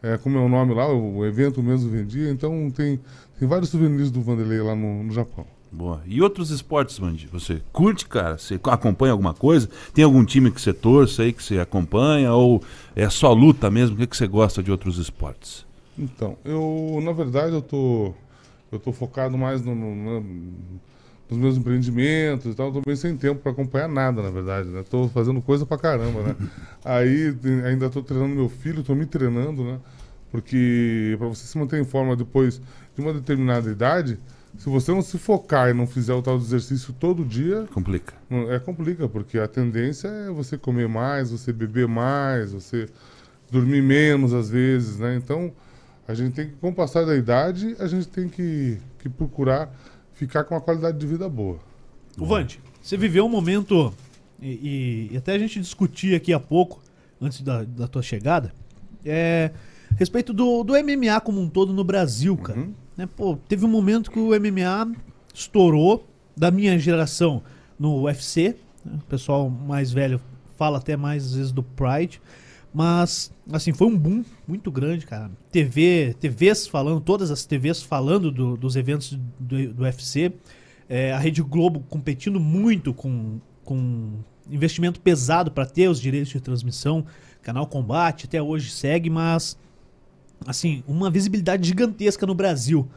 é, com o meu nome lá, o, o evento mesmo vendia, então tem, tem vários souvenirs do Vanderlei lá no, no Japão. Boa. E outros esportes, Mandy? Você curte, cara? Você acompanha alguma coisa? Tem algum time que você torce aí, que você acompanha? Ou é só luta mesmo? O que, que você gosta de outros esportes? Então, eu, na verdade, eu tô, eu tô focado mais no, no- na- nos meus empreendimentos e tal, tô bem sem tempo para acompanhar nada, na verdade, né? Tô fazendo coisa pra caramba, né? Aí ainda tô treinando meu filho, tô me treinando, né? Porque para você se manter em forma depois de uma determinada idade, se você não se focar e não fizer o tal do exercício todo dia, Complica. é complica, porque a tendência é você comer mais, você beber mais, você dormir menos às vezes, né? Então, a gente tem que, com o passar da idade, a gente tem que, que procurar ficar com uma qualidade de vida boa. O Vande, você viveu um momento, e, e- até a gente discutir aqui há pouco, antes da, da tua chegada, é, a respeito do, do MMA como um todo no Brasil, cara. Uhum. Né, pô, teve um momento que o MMA estourou da minha geração no UFC. né, O pessoal mais velho fala até mais às vezes do Pride. Mas, assim, foi um boom muito grande, cara. TV, TVs falando, todas as TVs falando do- dos eventos do, do UFC. É, a Rede Globo competindo muito com, com investimento pesado para ter os direitos de transmissão. Canal Combate até hoje segue, mas assim, uma visibilidade gigantesca no Brasil.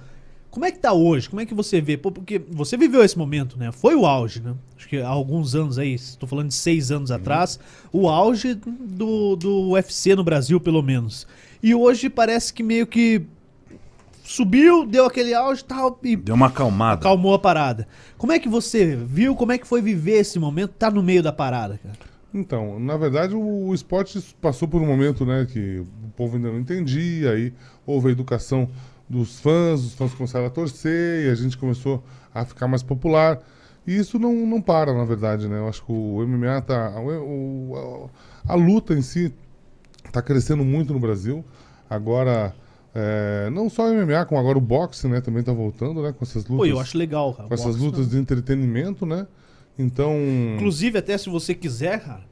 Como é que tá hoje? Como é que você vê? Pô, porque você viveu esse momento, né? Foi o auge, né? Acho que há alguns anos aí, estou falando de seis anos atrás, o auge do, do UFC no Brasil, pelo menos. E hoje parece que meio que subiu, deu aquele auge e tal, e Deu uma acalmada. acalmou a parada. Como é que você viu? Como é que foi viver esse momento? Tá no meio da parada, cara. Então, na verdade, o, o esporte passou por um momento, né, que o povo ainda não entendia, aí houve a educação dos fãs, os fãs começaram a torcer, e a gente começou a ficar mais popular. E isso não, não para, na verdade, né? Eu acho que o MMA tá. o- a, a luta em si tá crescendo muito no Brasil. Agora, é, não só o MMA, como agora o boxe, né, também tá voltando, né, com essas lutas. Pô, eu acho legal, cara. com essas boxe, lutas de entretenimento, né? Então. Inclusive, até se você quiser, cara,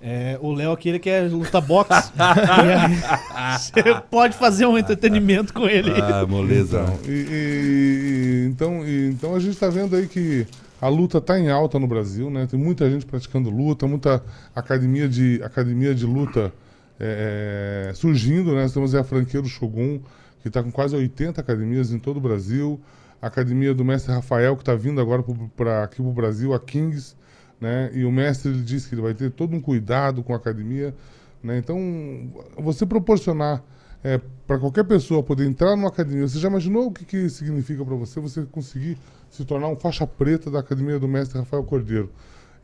É, o Léo aqui ele quer lutar boxe. Aí, Você pode fazer um entretenimento com ele. Ah, moleza. Então, e, e- então, e- então a gente está vendo aí que a luta está em alta no Brasil, né? Tem muita gente praticando luta, muita academia de, academia de luta é, é, surgindo, né? Nós temos aí a franquia do Shogun, que está com quase 80 academias em todo o Brasil. A academia do mestre Rafael, que está vindo agora para aqui para o Brasil, a Kings, né? E o mestre ele disse que ele vai ter todo um cuidado com a academia, né? Então, você proporcionar para qualquer pessoa poder entrar numa academia, você já imaginou o que, que significa para você você conseguir se tornar um faixa preta da academia do mestre Rafael Cordeiro?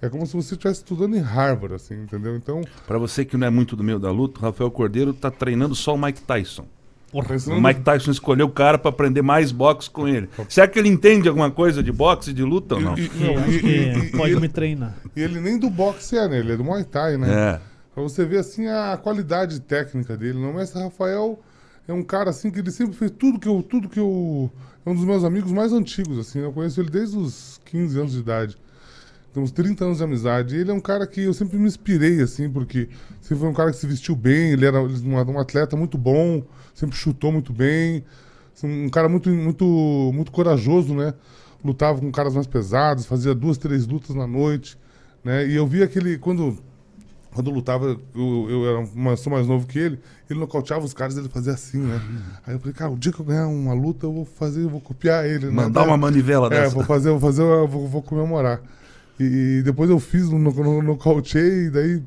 É como se você estivesse estudando em Harvard, assim, entendeu? Então, Pra você que não é muito do meio da luta, Rafael Cordeiro tá treinando só o Mike Tyson. Porra, O Mike Tyson escolheu o cara pra aprender mais boxe com ele. Será que ele entende alguma coisa de boxe e de luta ou não? E, e- Eu acho e- que e- e- pode e- me treinar. e ele nem do boxe é, né? Ele é do Muay Thai, né? É. Pra você ver, assim, a qualidade técnica dele. né? O mestre Rafael é um cara, assim, que ele sempre fez tudo que eu... Tudo que eu... É um dos meus amigos mais antigos, assim. Eu conheço ele desde os 15 anos de idade. Temos 30 anos de amizade. E ele é um cara que eu sempre me inspirei, assim, porque sempre foi um cara que se vestiu bem, ele era um atleta muito bom, sempre chutou muito bem. Um cara muito, muito, muito corajoso, né? Lutava com caras mais pesados, fazia duas, três lutas na noite, né? E eu vi aquele... Quando quando eu lutava, eu, eu era uma, sou mais novo que ele, ele nocauteava os caras, ele fazia assim, né? Aí eu falei, cara, o dia que eu ganhar uma luta, eu vou fazer, eu vou copiar ele. né? Mandar uma manivela É, dessa. vou fazer, vou fazer, eu vou, vou comemorar. E, e depois eu fiz, no, no, nocauteei, e daí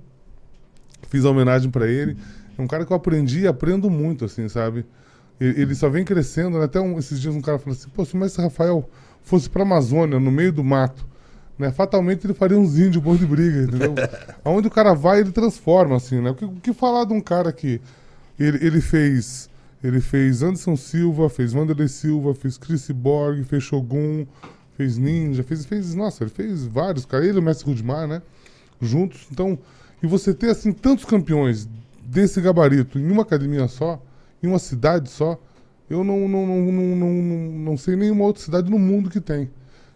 fiz a homenagem pra ele. É um cara que eu aprendi e aprendo muito, assim, sabe? Ele, ele só vem crescendo, né? Até um- esses dias um cara falou assim, pô, se o mestre Rafael fosse pra Amazônia, no meio do mato, né? Fatalmente ele faria uns índios bom de briga, entendeu? Aonde o cara vai, ele transforma, assim, né? O que, o que falar de um cara que ele, ele fez... Ele fez Anderson Silva, fez Wanderlei Silva, fez Chris Borg, fez Shogun, fez Ninja, fez, fez... Nossa, ele fez vários, cara. Ele e o Mestre Rudimar, né? Juntos. Então, e você ter, assim, tantos campeões desse gabarito em uma academia só, em uma cidade só, eu não, não, não, não, não, não, sei nenhuma outra cidade no mundo que tem.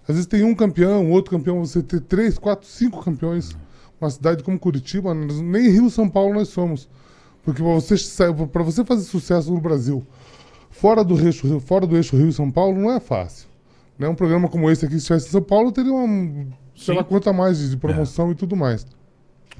Às vezes tem um campeão, outro campeão, você ter três, quatro, cinco campeões. Uma cidade como Curitiba, nem Rio São Paulo nós somos. Porque para você, pra você fazer sucesso no Brasil, fora do, eixo, fora do eixo Rio e São Paulo, não é fácil. Né? Um programa como esse aqui, se estivesse em São Paulo, teria uma, sei lá quanto a mais de, de promoção e tudo mais.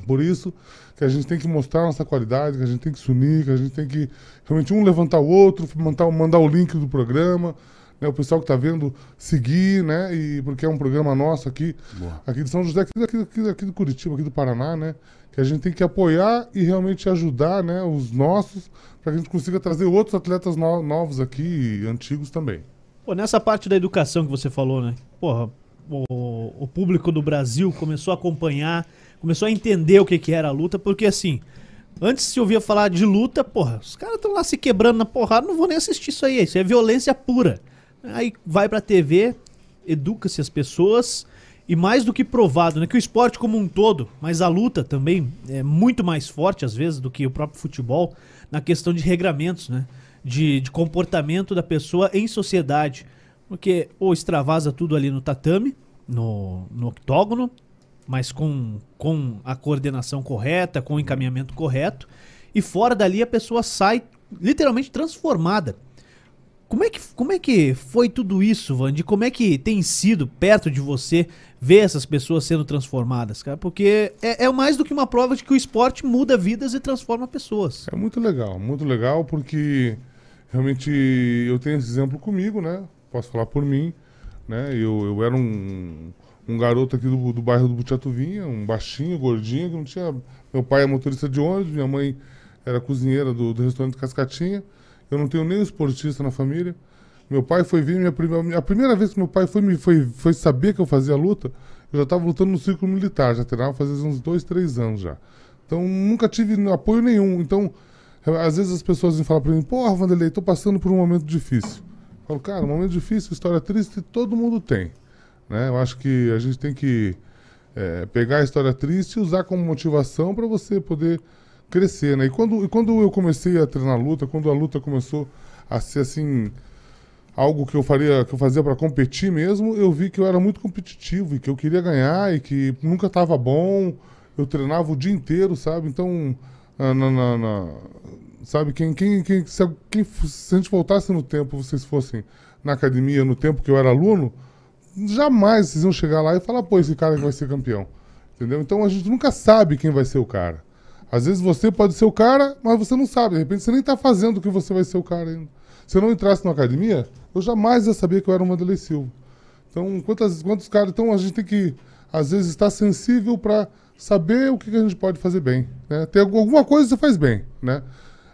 Por isso que a gente tem que mostrar nossa qualidade, que a gente tem que se unir, que a gente tem que realmente um levantar o outro, mandar, mandar o link do programa, né? O pessoal que está vendo seguir, né? E porque é um programa nosso aqui, Boa. aqui de São José, aqui, aqui, aqui, aqui do Curitiba, aqui do Paraná, né? Que a gente tem que apoiar e realmente ajudar, né? Os nossos, para que a gente consiga trazer outros atletas no- novos aqui e antigos também. Pô, nessa parte da educação que você falou, né? Porra, o, o público do Brasil começou a acompanhar, começou a entender o que, que era a luta, porque assim, antes se ouvia falar de luta, porra, os caras estão lá se quebrando na porrada, não vou nem assistir isso aí, isso é violência pura. Aí vai pra TV, educa-se as pessoas, e mais do que provado, né? Que o esporte como um todo, mas a luta também é muito mais forte às vezes do que o próprio futebol na questão de regramentos, né? De, de comportamento da pessoa em sociedade. Porque ou extravasa tudo ali no tatame, no, no octógono, mas com, com a coordenação correta, com o encaminhamento correto, e fora dali a pessoa sai literalmente transformada. Como é, que, como é que foi tudo isso, Vandi? Como é que tem sido perto de você ver essas pessoas sendo transformadas, cara? Porque é, é mais do que uma prova de que o esporte muda vidas e transforma pessoas. É muito legal, muito legal, porque realmente eu tenho esse exemplo comigo, né? Posso falar por mim, né? Eu, eu era um, um garoto aqui do, do bairro do Butiatuvinha, um baixinho, gordinho, que não tinha... Meu pai é motorista de ônibus, minha mãe era cozinheira do, do restaurante Cascatinha. Eu não tenho nem esportista na família. Meu pai foi vir, minha primeira, a primeira vez que meu pai foi, me, foi, foi saber que eu fazia luta, eu já estava lutando no círculo militar, já treinava fazia uns dois, três anos já. Então nunca tive apoio nenhum. Então, às vezes as pessoas vêm falar para mim, porra, Vanderlei, tô passando por um momento difícil. Eu falo, cara, um momento difícil, história triste, todo mundo tem. Né? Eu acho que a gente tem que é, pegar a história triste e usar como motivação para você poder crescer, né? E quando, e quando eu comecei a treinar luta, quando a luta começou a ser assim algo que eu faria, que eu fazia para competir mesmo, eu vi que eu era muito competitivo e que eu queria ganhar e que nunca estava bom eu treinava o dia inteiro, sabe? Então, na, na- na- sabe, quem, quem, quem, se, quem se a gente voltasse no tempo, vocês fossem na academia no tempo que eu era aluno, jamais vocês iam chegar lá e falar, pô, esse cara que vai ser campeão. Entendeu? Então a gente nunca sabe quem vai ser o cara. Às vezes você pode ser o cara, mas você não sabe. De repente você nem tá fazendo o que você vai ser o cara ainda. Se eu não entrasse na academia, eu jamais ia saber que eu era o Vanderlei Silva. Então, quantas, quantos caras. Então, a gente tem que, às vezes, estar sensível para saber o que, que a gente pode fazer bem. Né? Tem algu- alguma coisa que você faz bem. Né?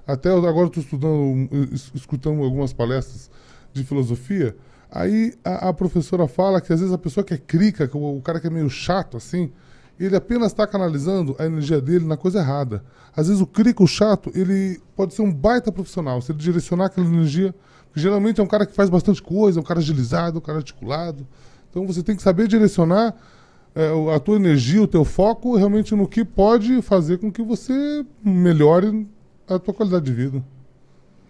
Até agora estou estudando, es- escutando algumas palestras de filosofia. Aí a, a professora fala que às vezes a pessoa que é crica, que o, o cara que é meio chato assim, ele apenas está canalizando a energia dele na coisa errada. Às vezes o crica, o chato, ele pode ser um baita profissional, se ele direcionar aquela energia. Porque geralmente é um cara que faz bastante coisa, é um cara agilizado, um cara articulado. Então você tem que saber direcionar é, a tua energia, o teu foco realmente no que pode fazer com que você melhore a tua qualidade de vida.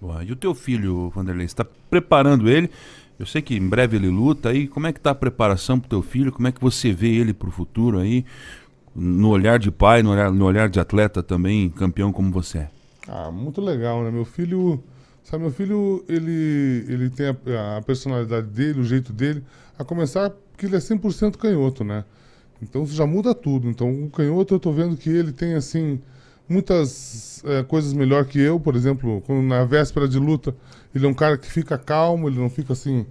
Boa. E o teu filho, Vanderlei, está preparando ele? Eu sei que em breve ele luta aí. Como é que tá a preparação pro teu filho? Como é que você vê ele pro futuro aí? No olhar de pai, no olhar, no olhar de atleta também, campeão como você é. Ah, muito legal, né? Meu filho, sabe, meu filho, ele, ele tem a, a personalidade dele, o jeito dele, a começar que ele é 100% canhoto, né? Então isso já muda tudo. Então o canhoto eu tô vendo que ele tem, assim, muitas eh, coisas melhor que eu, por exemplo, quando na véspera de luta, ele é um cara que fica calmo, ele não fica assim...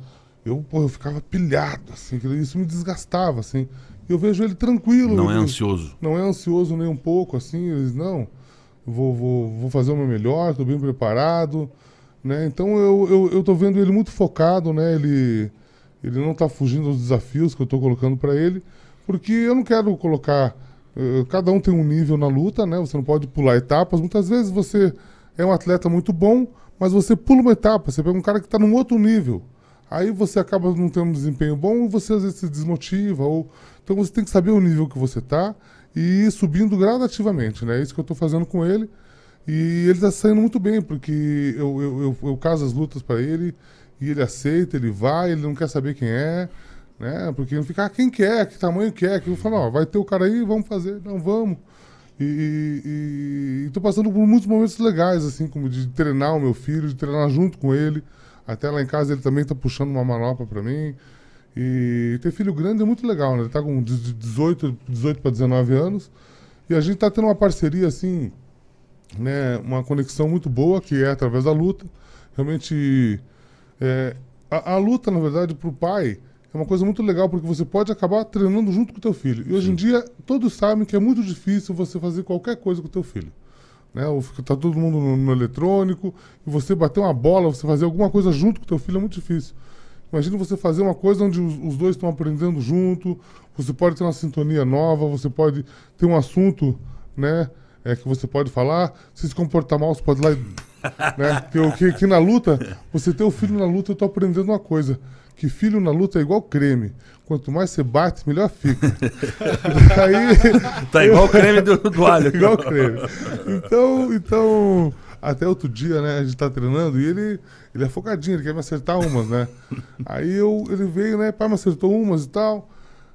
Eu, pô, eu ficava pilhado, assim, isso me desgastava, assim. Eu vejo ele tranquilo. Não é ele- ansioso. não é ansioso nem um pouco, assim, eles, não, vou, vou, vou fazer o meu melhor, estou bem preparado, né? Então eu, eu, eu tô vendo ele muito focado, né? Ele, ele não está fugindo dos desafios que eu estou colocando para ele, porque eu não quero colocar, eh, cada um tem um nível na luta, né? Você não pode pular etapas, muitas vezes você é um atleta muito bom, mas você pula uma etapa, você pega um cara que está num outro nível, Aí você acaba não tendo um desempenho bom, você às vezes se desmotiva, ou então você tem que saber o nível que você tá e ir subindo gradativamente, né? É isso que eu tô fazendo com ele. E ele tá saindo muito bem, porque eu, eu, eu, eu caso as lutas para ele e ele aceita, ele vai, ele não quer saber quem é, né? Porque não fica, ah, quem quer, que tamanho quer, que eu falo, vai ter o cara aí, vamos fazer, não, vamos. E, e, e tô passando por muitos momentos legais, assim, como de treinar o meu filho, de treinar junto com ele. Até lá em casa ele também tá puxando uma manopla para mim. E ter filho grande é muito legal, né? Ele tá com 18, 18 para 19 anos. E a gente tá tendo uma parceria, assim, né? Uma conexão muito boa, que é através da luta. Realmente, é, a, a luta, na verdade, pro pai é uma coisa muito legal, porque você pode acabar treinando junto com o teu filho. E hoje em dia, todos sabem que é muito difícil você fazer qualquer coisa com o teu filho. Né? Tá todo mundo no, no eletrônico, e você bater uma bola, você fazer alguma coisa junto com o teu filho é muito difícil. Imagina você fazer uma coisa onde os, os dois estão aprendendo junto, você pode ter uma sintonia nova, você pode ter um assunto, né? É, que você pode falar, se se comportar mal, você pode ir lá e. né? Que, que, que na luta, você ter o filho na luta, eu tô aprendendo uma coisa. Que filho na luta é igual creme. Quanto mais você bate, melhor fica. Aí, Tá igual o creme do, do alho. Igual creme. Então, então, até outro dia, né, a gente tá treinando e ele, ele é focadinho, ele quer me acertar umas, né? Aí eu, ele veio, né, pai, me acertou umas e tal.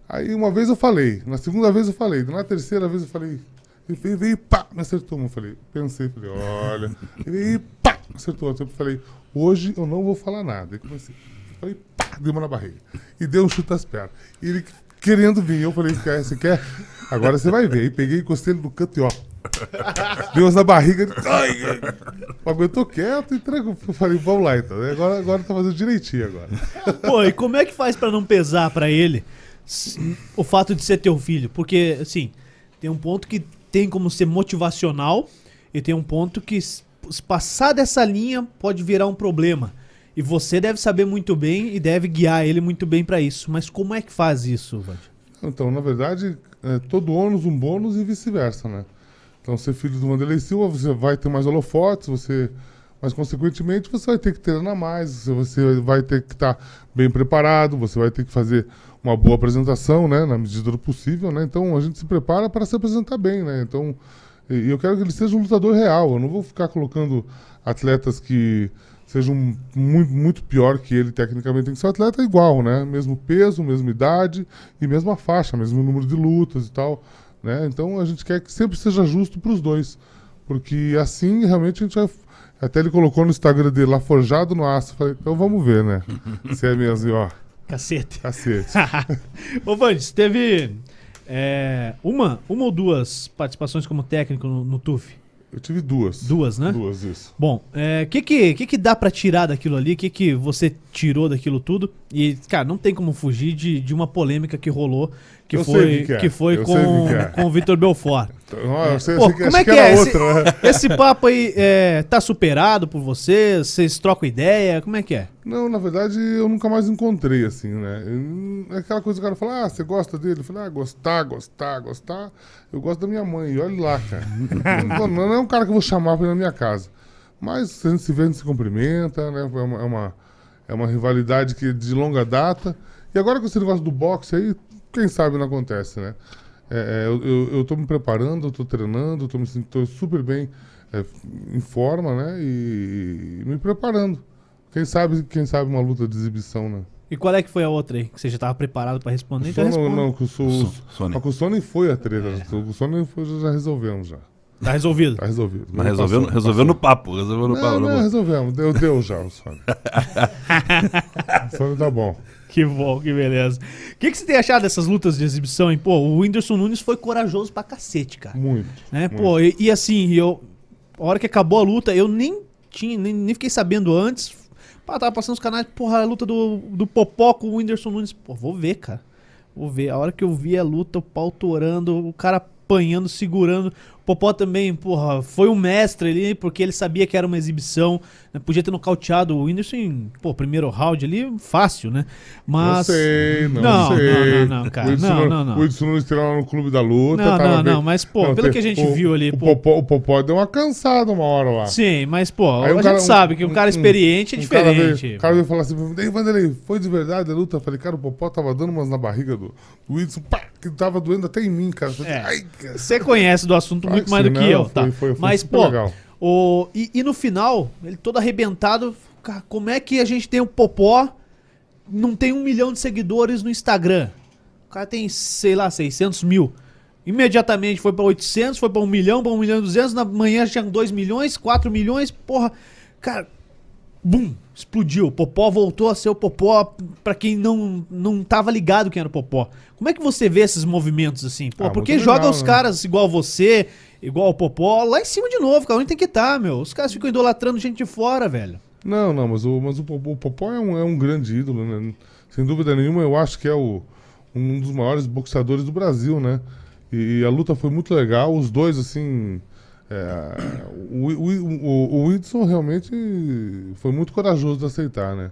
Aí uma vez eu falei, na segunda vez eu falei, na terceira vez eu falei, ele veio, veio pá, me acertou uma. Eu falei, pensei, falei, olha. Ele veio, pá, me acertou outra. Eu falei, hoje eu não vou falar nada. Aí comecei, falei, pá, deu uma na barriga. E deu um chute nas pernas. E ele querendo vir, eu falei, quer, você quer? Agora você vai ver. Aí peguei, encostei ele no canto e ó. Deu umas na barriga. ele, Ai, ai. Aguentou quieto e tranquilo. Eu falei, vamos lá então. Agora, agora tá fazendo direitinho agora. Pô, e como é que faz pra não pesar pra ele o fato de ser teu filho? Porque, assim, tem um ponto que tem como ser motivacional e tem um ponto que, se passar dessa linha, pode virar um problema. E você deve saber muito bem e deve guiar ele muito bem pra isso. Mas como é que faz isso, Vand? Então, na verdade, é todo ônus um bônus e vice-versa, né? Então, ser filho do Vanderlei Silva, você vai ter mais holofotes, você... Mas, consequentemente, você vai ter que treinar mais, você- vai ter que estar bem preparado, você vai ter que fazer uma boa apresentação, né? Na medida do possível, né? Então, a gente se prepara para se apresentar bem, né? Então, eu quero que ele seja um lutador real. Eu não vou ficar colocando atletas que sejam muito, muito pior que ele tecnicamente. Tem que ser um atleta igual, né? Mesmo peso, mesma idade e mesma faixa, mesmo número de lutas e tal. né? Então a gente quer que sempre seja justo para os dois, porque assim realmente a gente vai. Até ele colocou no Instagram dele lá forjado no aço. Falei, então vamos ver, né? Se é mesmo, ó, Cacete. cacete. Ô, Vandes, teve é, uma, uma ou duas participações como técnico no, no TUF? Eu tive duas. Duas, né? Duas, isso. Bom, o é, que, que, que que dá pra tirar daquilo ali? O que, que você tirou daquilo tudo? E, cara, não tem como fugir de, de uma polêmica que rolou, que Eu foi, que é. que foi Eu com, que é. com o Vitor Belfort. Eu sei, Pô, como é que era é? Esse, outra, né? esse papo aí é, tá superado por você? Vocês trocam ideia? Como é que é? Não, na verdade, eu nunca mais encontrei, assim, né? Eu- é aquela coisa que o cara fala, ah, você gosta dele? Eu falei, ah, gostar, gostar, gostar. Eu gosto da minha mãe, e olha lá, cara. não, não é um cara que eu vou chamar pra ir na minha casa. Mas a gente se vê, a gente se cumprimenta, né? É uma, é uma, é uma rivalidade que é de longa data. E agora com esse negócio do boxe aí, quem sabe não acontece, né? É, é, eu, eu, eu tô me preparando, eu tô treinando, tô me sentindo super bem é, em forma, né? E, e me preparando. Quem sabe, quem sabe uma luta de exibição, né? E qual é que foi a outra aí? Que você já tava preparado pra responder? Então Só não, responde. não, que o Sou- So- Sony. a com o Sony foi a treta. Com o Sony foi, já resolvemos já. Tá resolvido. Tá resolvido. Mas resolveu, Passou, resolveu no papo. Resolveu no Não, papo. não, no- resolvemos. Deu, deu já o Sony. o Sony tá bom. Que bom, que beleza. O que, que você tem achado dessas lutas de exibição, hein? Pô, o Whindersson Nunes foi corajoso pra cacete, cara. Muito. Né? Pô, e, e assim, eu, a hora que acabou a luta, eu nem tinha, nem, nem fiquei sabendo antes. Pá, tava passando os canais, porra, a luta do, do Popó com o Whindersson Nunes. Pô, vou ver, cara. Vou ver. A hora que eu vi a luta, o pau torando, o cara apanhando, segurando. Popó também, porra, foi um mestre ali, porque ele sabia que era uma exibição. né? Podia ter nocauteado o Whindersson em, pô, primeiro round ali, fácil, né? Mas. Não sei, não, Não, sei. não, não, não, cara. O Edson Não, não, não. O Edson Nunes lá no clube da luta. Não, não, bem- não, mas, pô, pelo tem- que a gente o- viu ali, o pô. Popó, o Popó deu uma cansada uma hora lá. Sim, mas, pô, Aí a um gente cara- sabe que um cara um- experiente é Um cara veio- diferente. O cara veio falar assim "Ei, Vanderlei, foi de verdade a luta? Eu falei, cara, o Popó tava dando umas na barriga do, do Whindersson, pá, que tava doendo até em mim, cara. Falei, É. Ai, cara. Você conhece do assunto muito mais do que eu, foi- tá? foi- foi Mas, super pô, legal. o, e, e no final, ele todo arrebentado, cara, como é que a gente tem um Popó, não tem um milhão de seguidores no Instagram? O cara tem, sei lá, 600 mil. Imediatamente foi pra 800, foi pra 1 milhão, pra 1 milhão e 200, na manhã já tinha 2 milhões, 4 milhões, porra. Cara, bum, explodiu. O Popó voltou a ser o Popó pra quem não, não tava ligado quem era o Popó. Como é que você vê esses movimentos assim? Pô, Ah, porque muito joga legal, os né? caras igual você, igual o Popó, lá em cima de novo, cara. Onde tem que estar, meu? Os caras ficam idolatrando gente de fora, velho. Não, não, mas o, mas o, Popó, o Popó é, um, é um grande ídolo, né? Sem dúvida nenhuma, eu acho que é o, um dos maiores boxeadores do Brasil, né? E, e a luta foi muito legal, os dois, assim. É, o, o, o, o Whindersson realmente foi muito corajoso de aceitar, né?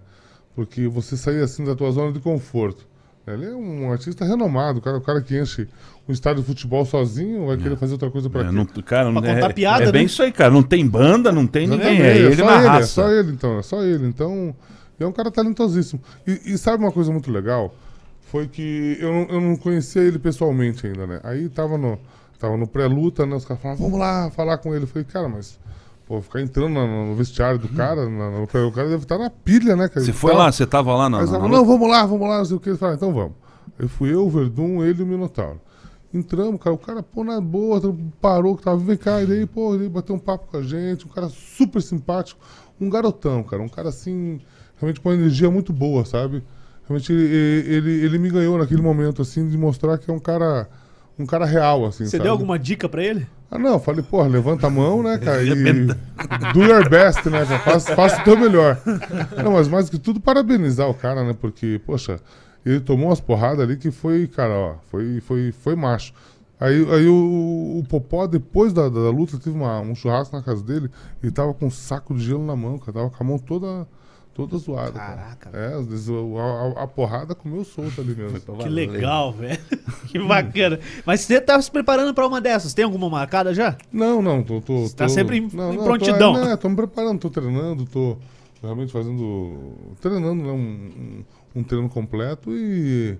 Porque você sair assim da tua zona de conforto. Ele é um artista renomado, o cara, o cara que enche um estádio de futebol sozinho, vai querer fazer outra coisa pra É, quê? não, cara, não Pra é, contar piada, é bem né? isso aí, cara. Não tem banda, não tem ninguém. É Exatamente, ele só na ele, raça. É só ele, então, é só ele. Então, é um cara talentosíssimo. E, e sabe uma coisa muito legal? Foi que eu não, eu não conhecia ele pessoalmente ainda, né? Aí tava no, tava no pré-luta, né? Os caras falavam, vamos lá falar com ele. Eu falei, cara, mas, pô, ficar entrando na- no vestiário do cara, na, no o cara deve estar na pilha, né, cara? Você Ele foi tava- lá, você tava lá na. Aí na luta? não, vamos lá, vamos lá, não sei o que. Eles falaram, então vamos. Aí fui eu, o Verdun, ele e o Minotauro. Entramos, cara, o cara, pô, na boa, parou, que tava, vem cá, e daí, pô, ele bateu um papo com a gente, um cara super simpático, um garotão, cara, um cara assim, realmente com uma energia muito boa, sabe? Realmente ele, ele, ele me ganhou naquele momento, assim, de mostrar que é um cara, um cara real, assim, Você sabe? deu alguma dica pra ele? Ah, não, falei, porra, levanta a mão, né, cara, e do your best, né, cara, faça, faça o teu melhor. Não, mas mais que tudo, parabenizar o cara, né, porque, poxa, ele tomou umas porradas ali que foi, cara, ó, foi, foi, foi macho. Aí, aí o, o Popó, depois da, da luta, teve uma- um churrasco na casa dele, ele tava com um saco de gelo na mão, cara, tava com a mão toda, toda zoada, Caraca, cara. É, a, a- a porrada comeu solta ali mesmo. Que legal, velho. que bacana. Mas você tá se preparando pra uma dessas? Tem alguma marcada já? Não, não, tô. tô Você tá tô- sempre em- não, em não, prontidão. Tô, é, tô me preparando, tô treinando, tô realmente fazendo. treinando, né? Um, um, um treino completo e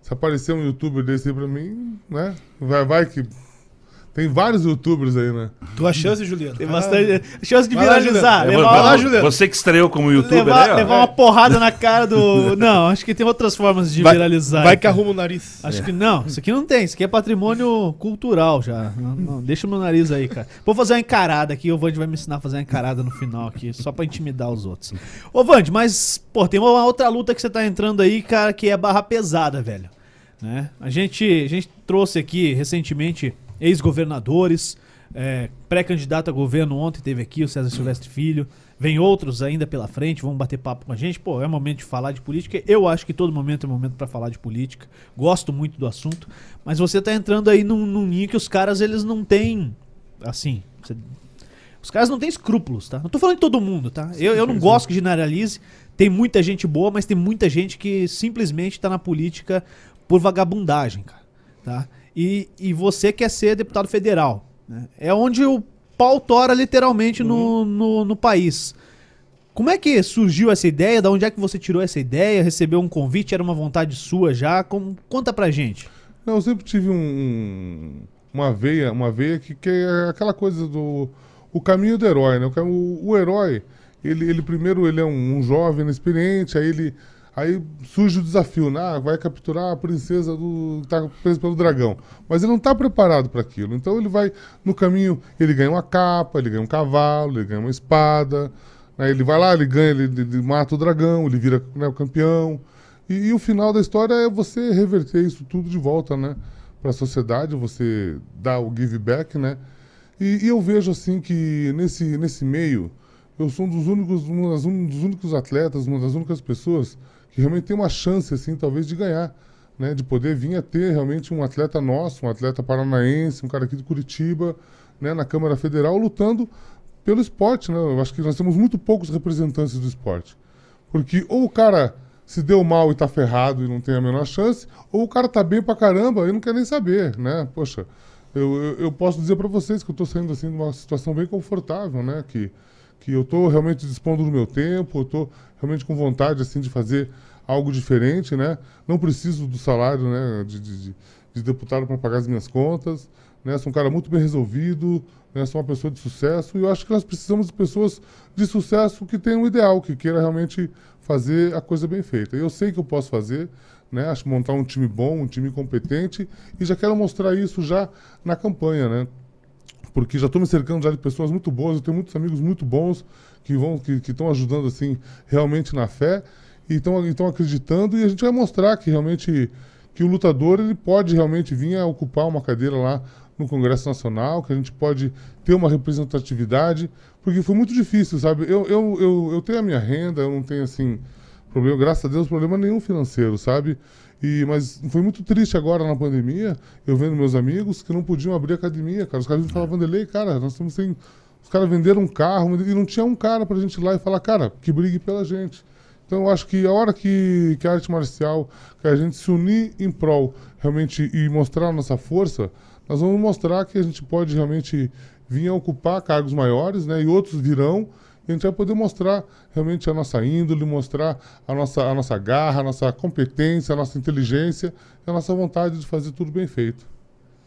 se aparecer um youtuber desse aí pra mim, né? Vai, vai que. Tem vários youtubers aí, né? Tua chance, Juliano. Tem bastante chance de Vai lá, viralizar. Juliano. levar lá, Juliano. Você que estreou como youtuber levar, aí, ó. levar uma porrada na cara do. Não, acho que tem outras formas de Vai- viralizar. Vai que arruma o nariz. Acho que não, isso aqui não tem, isso aqui é patrimônio cultural já. Não, não, deixa o meu nariz aí, cara. Vou fazer uma encarada aqui, o Vande vai me ensinar a fazer uma encarada no final aqui, só pra intimidar os outros. Ô Vande, mas, pô, tem uma outra luta que você tá entrando aí, cara, que é barra pesada, velho. Né? A, gente, a gente trouxe aqui recentemente ex-governadores, é, pré-candidato a governo ontem teve aqui o César Silvestre Filho. Vem outros ainda pela frente, vão bater papo com a gente. Pô, é momento de falar de política. Eu acho que todo momento é momento pra falar de política. Gosto muito do assunto. Mas você tá entrando aí num, num ninho que os caras, eles não têm. Assim. você- os caras não têm escrúpulos, tá? Não tô falando de todo mundo, tá? Eu, eu não gosto que generalize. Tem muita gente boa, mas tem muita gente que simplesmente tá na política por vagabundagem, cara. Tá? E, e você quer ser deputado federal. né? É onde o pau tora literalmente no, no, no país. Como é que surgiu essa ideia? Da onde é que você tirou essa ideia? Recebeu um convite? Era uma vontade sua já? Como, conta pra gente. Não, eu sempre tive um, um- uma veia, uma veia que, que é aquela coisa do o caminho do herói, né? O, o herói, ele, ele primeiro ele é um, um jovem inexperiente, aí ele aí surge o desafio, né? Ah, vai capturar a princesa do que tá presa pelo dragão, mas ele não está preparado para aquilo. Então ele vai no caminho, ele ganha uma capa, ele ganha um cavalo, ele ganha uma espada, né? ele vai lá, ele ganha, ele, ele mata o dragão, ele vira né, o campeão. E, e o final da história é você reverter isso tudo de volta, né? Para a sociedade, você dá o give back, né? E, e eu vejo assim que nesse, nesse meio, eu sou um dos únicos, um dos únicos atletas, uma das únicas pessoas que realmente tem uma chance, assim, talvez de ganhar, né? De poder vir a ter realmente um atleta nosso, um atleta paranaense, um cara aqui de Curitiba, né? Na Câmara Federal, lutando pelo esporte, né? Eu acho que nós temos muito poucos representantes do esporte. Porque ou o cara se deu mal e tá ferrado e não tem a menor chance, ou o cara tá bem pra caramba e não quer nem saber, né? Poxa, eu, eu, eu posso dizer pra vocês que eu tô saindo assim de uma situação bem confortável, né? Que, que eu tô realmente dispondo do meu tempo, eu tô realmente com vontade assim de fazer algo diferente, né? Não preciso do salário, né, de, de, de- de deputado para pagar as minhas contas, né? Sou um cara muito bem resolvido, né? Sou uma pessoa de sucesso e eu acho que nós precisamos de pessoas de sucesso que tenham um ideal, que queira realmente fazer a coisa bem feita. Eu sei que eu posso fazer, né? Acho montar um time bom, um time competente e já quero mostrar isso já na campanha, né? Porque já estou me cercando já de pessoas muito boas, eu tenho muitos amigos muito bons que vão que estão ajudando assim realmente na fé e estão acreditando e a gente vai mostrar que realmente que o lutador ele pode realmente vir a ocupar uma cadeira lá no Congresso Nacional, que a gente pode ter uma representatividade, porque foi muito difícil, sabe? Eu, eu, eu, eu tenho a minha renda, eu não tenho assim problema, graças a Deus, problema nenhum financeiro, sabe? E, mas foi muito triste agora na pandemia, eu vendo meus amigos que não podiam abrir academia, cara. Os caras me falavam, Vanderlei, cara, nós estamos sem. Os caras venderam um carro e não tinha um cara pra gente ir lá e falar, cara, que brigue pela gente. Então eu acho que a hora que, que a arte marcial, que a gente se unir em prol realmente e mostrar a nossa força, nós vamos mostrar que a gente pode realmente vir a ocupar cargos maiores, né? E outros virão a gente vai poder mostrar realmente a nossa índole, mostrar a nossa, a nossa garra, a nossa competência, a nossa inteligência e a nossa vontade de fazer tudo bem feito.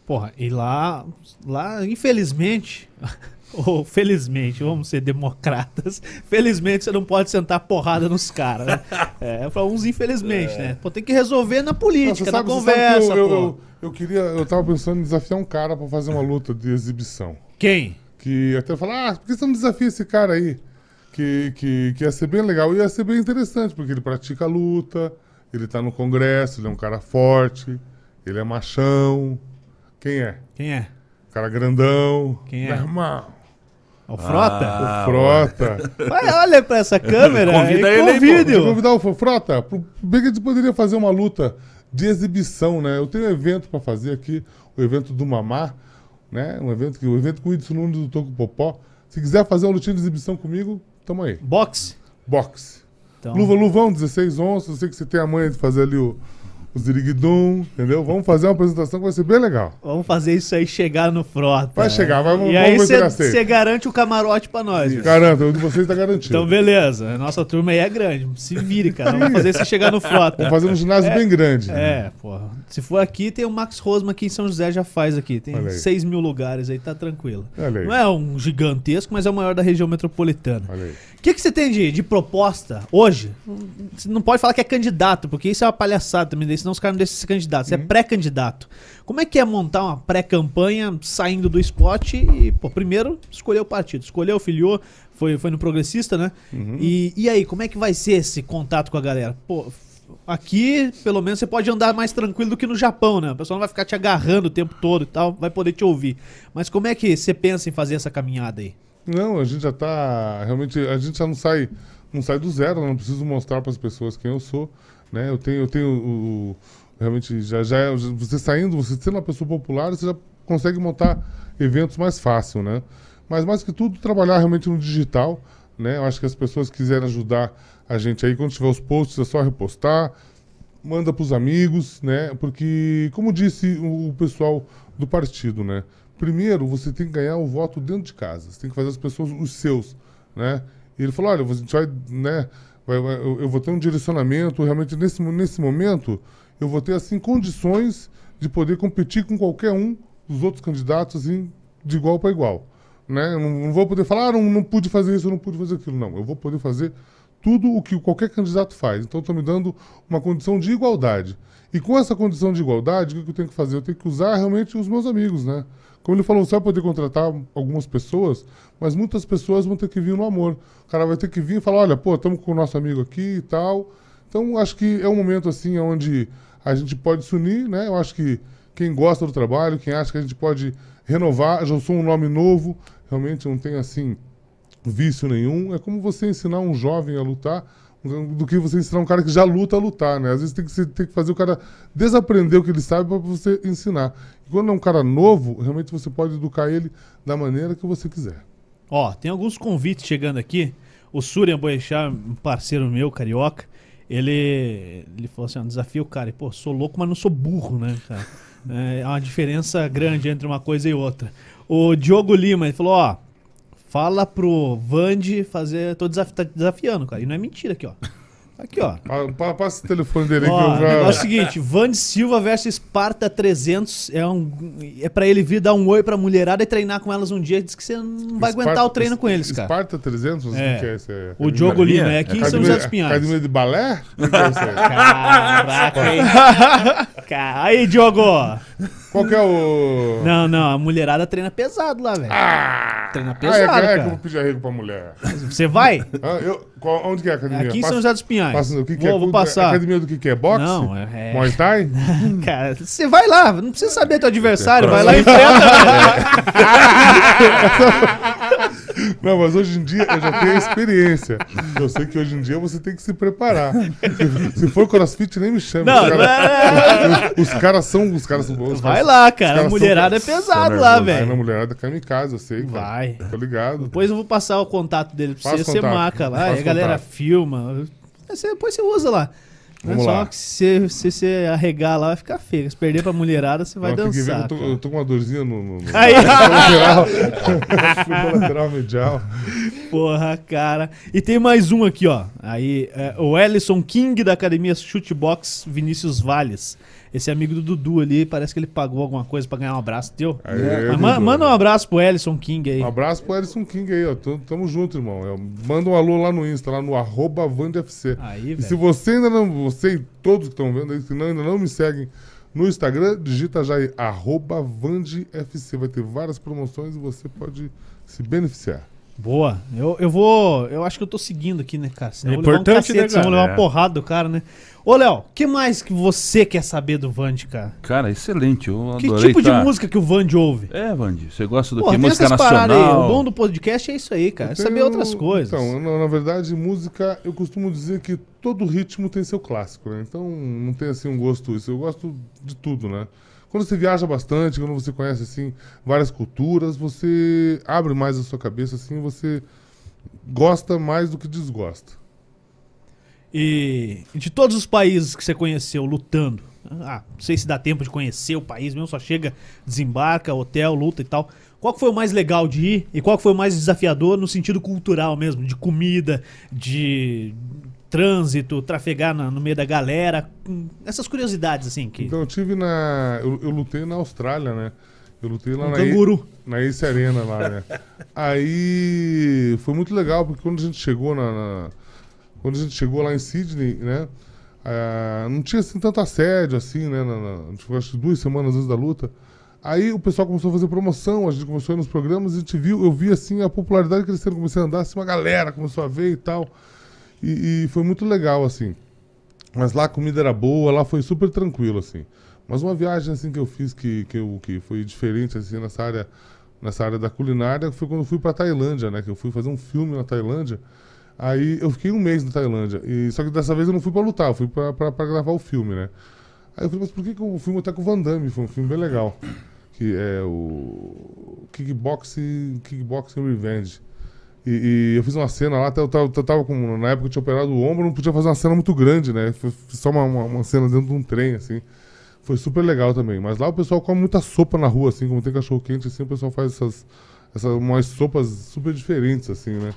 Porra, e lá, lá infelizmente, ou felizmente, vamos ser democratas, felizmente você não pode sentar porrada nos caras, né? É, pra uns infelizmente, né? Pô, tem que resolver na política, na você conversa, eu, eu, eu, eu queria, eu tava pensando em desafiar um cara pra fazer uma luta de exibição. Quem? Que até falar, ah, por que você não desafia esse cara aí? Que, que, que ia ser bem legal. E ia ser bem interessante, porque ele pratica luta, ele tá no Congresso, ele é um cara forte, ele é machão. Quem é? Quem é? Cara grandão. Quem é? Meu irmão. O Frota? Ah, o Frota. Vai, olha pra essa câmera Convida e ele aí, convide. convidar o Frota. pro- Bem que a gente poderia fazer uma luta de exibição, né? Eu tenho um evento pra fazer aqui, o evento do Mamá, né? Um evento que o evento com o Edson Nunes do Toco Popó. Se quiser fazer uma lutinha de exibição comigo, tamo aí. Boxe? Boxe. Então, Luva, luvão, 16 onças. Eu sei que você tem a manha de fazer ali o, o Ziriguidum, entendeu? Vamos fazer uma apresentação que vai ser bem legal. Vamos fazer isso aí chegar no Frota. Vai chegar, vai- vamos E aí você garante o camarote pra nós. Garanto, o de vocês tá garantido. Então, beleza. A nossa turma aí é grande. Se vire, cara. Vamos fazer isso chegar no Frota. Vamos fazer um ginásio bem grande. É, porra. Se for aqui, tem o Max Rosma aqui em São José, já faz aqui. Tem Olha aí. 6 mil lugares aí, tá tranquilo. Não é um gigantesco, mas é o maior da região metropolitana. O que, que você tem de, de proposta hoje? Você não pode falar que é candidato, porque isso é uma palhaçada também, daí senão os caras não deixam ser candidato. Você é pré-candidato. Como é que é montar uma pré-campanha saindo do spot e, pô, primeiro escolher o partido, escolheu, filiou, foi, foi no progressista, né? E, e aí, como é que vai ser esse contato com a galera? Pô, aqui, pelo menos, você pode andar mais tranquilo do que no Japão, né? O pessoal não vai ficar te agarrando o tempo todo e tal, vai poder te ouvir. Mas como é que você pensa em fazer essa caminhada aí? Não, a gente já tá. Realmente, a gente já não sai, não sai do zero, né? não preciso mostrar para as pessoas quem eu sou. Né? Eu tenho, eu tenho o, o- realmente, já, já, é- você saindo, você sendo uma pessoa popular, você já consegue montar eventos mais fácil, né? Mas mais que tudo, trabalhar realmente no digital, né? Eu acho que as pessoas quiserem ajudar a gente aí, quando tiver os posts, é só repostar, manda para os amigos, né? Porque, como disse o, o pessoal do partido, né? Primeiro, você tem que ganhar o voto dentro de casa. Você tem que fazer as pessoas os seus, né? E ele falou, olha, a gente vai, né? Eu, vou ter um direcionamento, realmente nesse, nesse momento, eu vou ter, assim, condições de poder competir com qualquer um dos outros candidatos, de igual para igual, né? Eu não, não vou poder falar, ah, não, não pude fazer isso, eu não pude fazer aquilo. Não, eu vou poder fazer tudo o que qualquer candidato faz. Então, estão me dando uma condição de igualdade. E com essa condição de igualdade, o que eu tenho que fazer? Eu tenho que usar realmente os meus amigos, né? Como ele falou, você vai poder contratar algumas pessoas, mas muitas pessoas vão ter que vir no amor. O cara vai ter que vir e falar, olha, pô, estamos com o nosso amigo aqui e tal. Então, acho que é um momento, assim, onde a gente pode se unir, né? Eu acho que quem gosta do trabalho, quem acha que a gente pode renovar, já sou um nome novo, realmente não tem, assim, vício nenhum. É como você ensinar um jovem a lutar do que você ensinar um cara que já luta a lutar, né? Às vezes tem que, tem que fazer o cara desaprender o que ele sabe para você ensinar. Quando é um cara novo, realmente você pode educar ele da maneira que você quiser. Ó, tem alguns convites chegando aqui. O Surya Boechat, um parceiro meu, carioca, ele, ele falou assim: ó, desafio, cara. E, pô, sou louco, mas não sou burro, né, cara? É uma diferença grande entre uma coisa e outra. O Diogo Lima, ele falou: ó, fala pro Vande fazer. Tô desaf tá desafiando, cara. E não é mentira aqui, ó. Aqui, ó. Pa- pa- Passa o telefone dele Ó, que o eu já. é o seguinte, Vande Silva versus Esparta 300 é, um, é pra ele vir dar um oi pra mulherada e treinar com elas um dia. Diz que você não vai aguentar Esparta- o treino com eles, cara. Esparta 300? O É. que é esse? É O Diogo? Lima, é aqui em São José dos Pinhais. academia de balé? O que é isso aí? Caraca, hein? Ca- Aí, Diogo! Qual que é o. Não, não, a mulherada treina pesado lá, velho. Ah! Treina Ah, pesado, é, é que eu cara. vou pedir arrego pra mulher. Você vai? Ah, eu, qual- onde que é a academia? Aqui em Passa- São José dos Pinhais. passa- o que que vou, é? vou passar. Academia do que que é? Boxe? Não, é- é- Muay Thai? Cara, você vai lá, não precisa saber teu adversário, vai lá e enfrenta. Não, mas hoje em dia eu já tenho a experiência. Eu sei que hoje em dia você tem que se preparar. Se, for crossfit, nem me chama. Não, os caras é- os caras são. Os caras são bons. os Vai lá, cara. A mulherada é são- pesado são lá, velho. mulherada é kamikaze, eu sei. cara. Vai. Tô ligado. Depois eu vou passar o contato dele pra Passa você, você contato. marca lá, e a galera contato. filma. Você- Depois você usa lá. Não é Vamos só lá. que se, se você arregar lá vai ficar feio. Se perder pra mulherada, você vai dançar. eu, tô, eu tô com uma dorzinha no. no, no Aí, lateral. lateral medial. porra, cara. E tem mais um aqui, ó. Aí, é, o Ellison King da academia Chutebox Vinícius Valles. Esse amigo do Dudu ali, parece que ele pagou alguma coisa pra ganhar um abraço teu. Aí, Mas ma- Dudu. manda um abraço pro Ellison King aí. Um abraço pro Ellison King aí, ó. Tamo, tamo junto, irmão. Eu- manda um alô lá no Insta, lá no arroba VandFC. Aí, E se você ainda não, você e todos que estão vendo aí, que não- ainda não me seguem no Instagram, digita já aí, arroba VandFC. Vai ter várias promoções e você pode se beneficiar. Boa. Eu, eu vou. Eu acho que eu tô seguindo aqui, né, cara? Senão É eu vou levar um importante, cacete, né, senão eu vou cara? levar uma É. porrada do cara, né? Ô, Léo, o que mais que você quer saber do Vand, cara? Cara, excelente. Eu Que adorei tipo de tá- música que o Vand ouve? É, Vandi, você gosta do Porra, que? Música paradas aí. nacional? O bom do podcast é isso aí, cara. É saber outras coisas. Então, na, na verdade, música, eu costumo dizer que todo ritmo tem seu clássico, né? Então, não tem assim um gosto. Isso, eu gosto de tudo, né? Quando você viaja bastante, quando você conhece assim várias culturas, você abre mais a sua cabeça, assim, você gosta mais do que desgosta. E de todos os países que você conheceu lutando, ah, não sei se dá tempo de conhecer o país mesmo, só chega, desembarca, hotel, luta e tal. Qual que foi o mais legal de ir e qual que foi o mais desafiador no sentido cultural mesmo, de comida, de trânsito, trafegar na- no meio da galera, essas curiosidades assim que Então eu tive na. Eu, eu lutei na Austrália, né? Eu lutei lá um na, canguru. na Ace Arena lá, né? Aí foi muito legal, porque quando a gente chegou na. na- quando a gente chegou lá em Sydney, né? ah, não tinha assim tanto assédio, assim, né? Na, na, ficou, acho que duas semanas antes da luta. Aí o pessoal começou a fazer promoção, a gente começou a ir nos programas a gente viu, eu vi assim a popularidade crescendo, comecei a andar, assim, uma galera começou a ver e tal. E, e foi muito legal, assim. Mas lá a comida era boa, lá foi super tranquilo, assim. Mas uma viagem assim que eu fiz que, que, eu, que foi diferente assim nessa área nessa área da culinária foi quando eu fui para Tailândia, né? Que eu fui fazer um filme na Tailândia. Aí eu fiquei um mês na Tailândia. E só que dessa vez eu não fui para lutar, eu fui para gravar o filme, né? Aí eu falei, mas por que, que o filme até com o Van Damme? Foi um filme bem legal. Que é o Kickboxing, Kickboxing Revenge. E, e eu fiz uma cena lá, eu tava, tava com, na época eu tinha operado o ombro, não podia fazer uma cena muito grande, né? Foi só uma, uma, uma cena dentro de um trem, assim. Foi super legal também. Mas lá o pessoal come muita sopa na rua, assim, como tem cachorro quente, assim, o pessoal faz essas, essas umas sopas super diferentes, assim, né?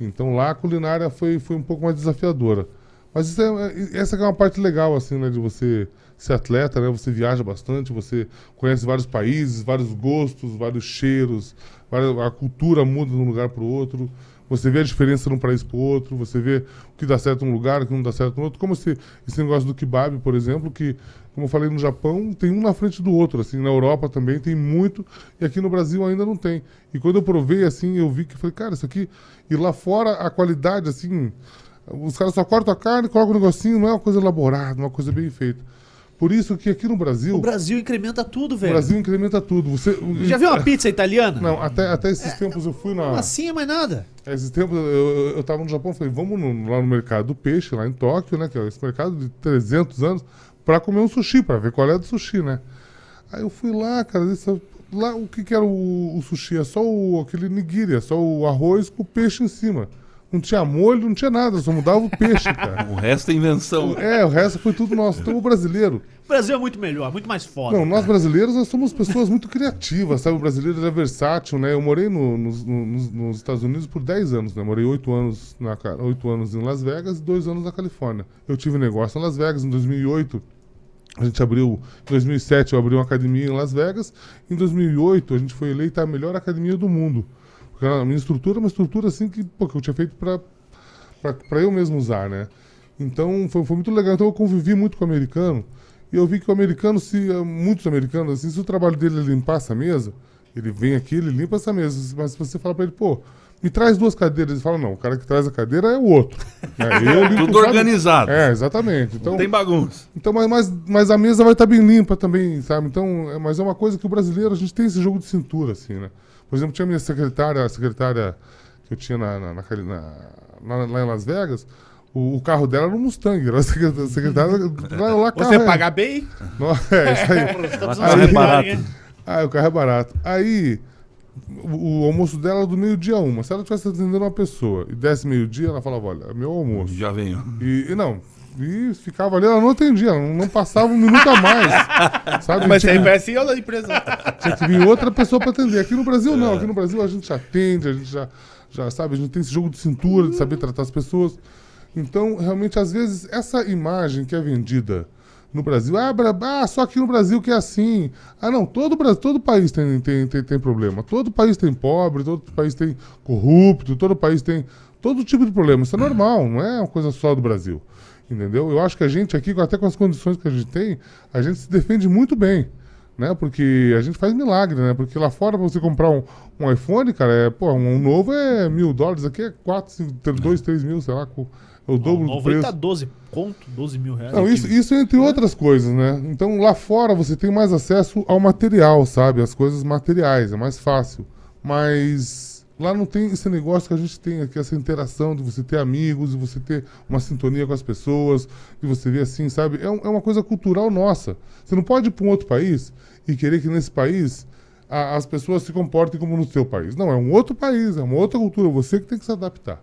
Então lá a culinária foi, foi um pouco mais desafiadora. Mas isso é, essa é uma parte legal, assim, né? De você ser atleta, né? Você viaja bastante, você conhece vários países, vários gostos, vários cheiros, várias- a cultura muda de um lugar para o outro. Você vê a diferença de um país para o outro, você vê o que dá certo em um lugar, o que não dá certo no outro. Como esse, esse negócio do kebab, por exemplo, que, como eu falei, no Japão tem um na frente do outro. Assim, na Europa também tem muito, e aqui no Brasil ainda não tem. E quando eu provei, assim, eu vi que falei, cara, isso aqui. E lá fora a qualidade, assim, os caras só cortam a carne, colocam um negocinho, não é uma coisa elaborada, uma coisa bem feita. Por isso que aqui no Brasil, O Brasil incrementa tudo, o velho. Brasil incrementa tudo. Você, Já viu uma pizza italiana? Não, até, até esses tempos eu fui na. Assim é mais nada. Esses tempos eu, eu, tava no Japão, falei, vamos no- lá no mercado do peixe, lá em Tóquio, né? Que é esse mercado de 300 anos, pra comer um sushi, pra ver qual é do sushi, né? Aí eu fui lá, cara, esse- lá o que que era o, o sushi? É só o, aquele nigiri, é só o arroz com o peixe em cima. Não tinha molho, não tinha nada, só mudava o peixe, cara. O resto é invenção. É, o resto foi tudo nosso. Então o brasileiro, O Brasil é muito melhor, muito mais foda. não, nós brasileiros nós somos pessoas muito criativas, sabe? O brasileiro é versátil, né? Eu morei no- nos, nos- nos Estados Unidos por 10 anos, né? Morei 8 anos, na, ca- 8 anos em Las Vegas e 2 anos na Califórnia. Eu tive negócio em Las Vegas em 2008. A gente abriu, em 2007 eu abri uma academia em Las Vegas. Em 2008 a gente foi eleita a melhor academia do mundo. Porque a minha estrutura é uma estrutura assim que, pô, que eu tinha feito para eu mesmo usar, né? Então foi, foi muito legal. Então eu convivi muito com o americano e eu vi que o americano, se eh, muitos americanos, assim, se o trabalho dele é limpar essa mesa, ele vem aqui, ele limpa essa mesa. Mas se você fala para ele, pô, me traz duas cadeiras, ele fala, não, o cara que traz a cadeira é o outro. Eu limpo, Tudo sabe? organizado. É, exatamente. Então, Não tem bagunça. então, mas, mas, mas a mesa vai estar bem limpa também, sabe? Então, é, mas é uma coisa que o brasileiro, a gente tem esse jogo de cintura, assim, né? Por exemplo, tinha a minha secretária, a secretária que eu tinha na, na, na, na- lá, lá em Las Vegas, o, o carro dela era um Mustang, era a secretária, a secretária lá, lá carro Você é- pagar bem, Não, é, isso aí. Estamos na é barato. Ah, o carro é barato. Aí, o, o almoço dela era do meio-dia a uma. Se ela estivesse atendendo uma pessoa e desse meio-dia, ela falava, olha, é meu almoço. Já venho. E, e não, e ficava ali, ela não atendia, ela não, passava um minuto a mais. Sabe? mas aí parece eu da empresa. tinha que vir outra pessoa para atender. Aqui no Brasil, não. Aqui no Brasil a gente já atende, a gente já, já sabe, a gente tem esse jogo de cintura, de saber tratar as pessoas. Então, realmente, às vezes, essa imagem que é vendida no Brasil, ah, ah, só aqui no Brasil que é assim. Ah, não, todo, Brasil, todo país tem, tem, tem, tem problema. Todo país tem pobre, todo país tem corrupto, todo país tem todo tipo de problema. Isso é normal, não é uma coisa só do Brasil. Entendeu? Eu acho que a gente aqui, até com as condições que a gente tem, a gente se defende muito bem. Né? Porque a gente faz milagre, né? Porque lá fora, pra você comprar um, um iPhone, cara, é, pô, um novo é mil dólares, aqui é 4, 2, 3 mil, sei lá, com- é o dobro do novo aí preço. tá 12 conto, 12 mil reais. Não, isso, isso entre outras coisas, né? Então lá fora você tem mais acesso ao material, sabe? As coisas materiais, é mais fácil. Mas lá não tem esse negócio que a gente tem aqui, essa interação de você ter amigos, de você ter uma sintonia com as pessoas, de você ver assim, sabe? É, um- é uma coisa cultural nossa. Você não pode ir para um outro país e querer que nesse país a- as pessoas se comportem como no seu país. Não, é um outro país, é uma outra cultura, você que tem que se adaptar,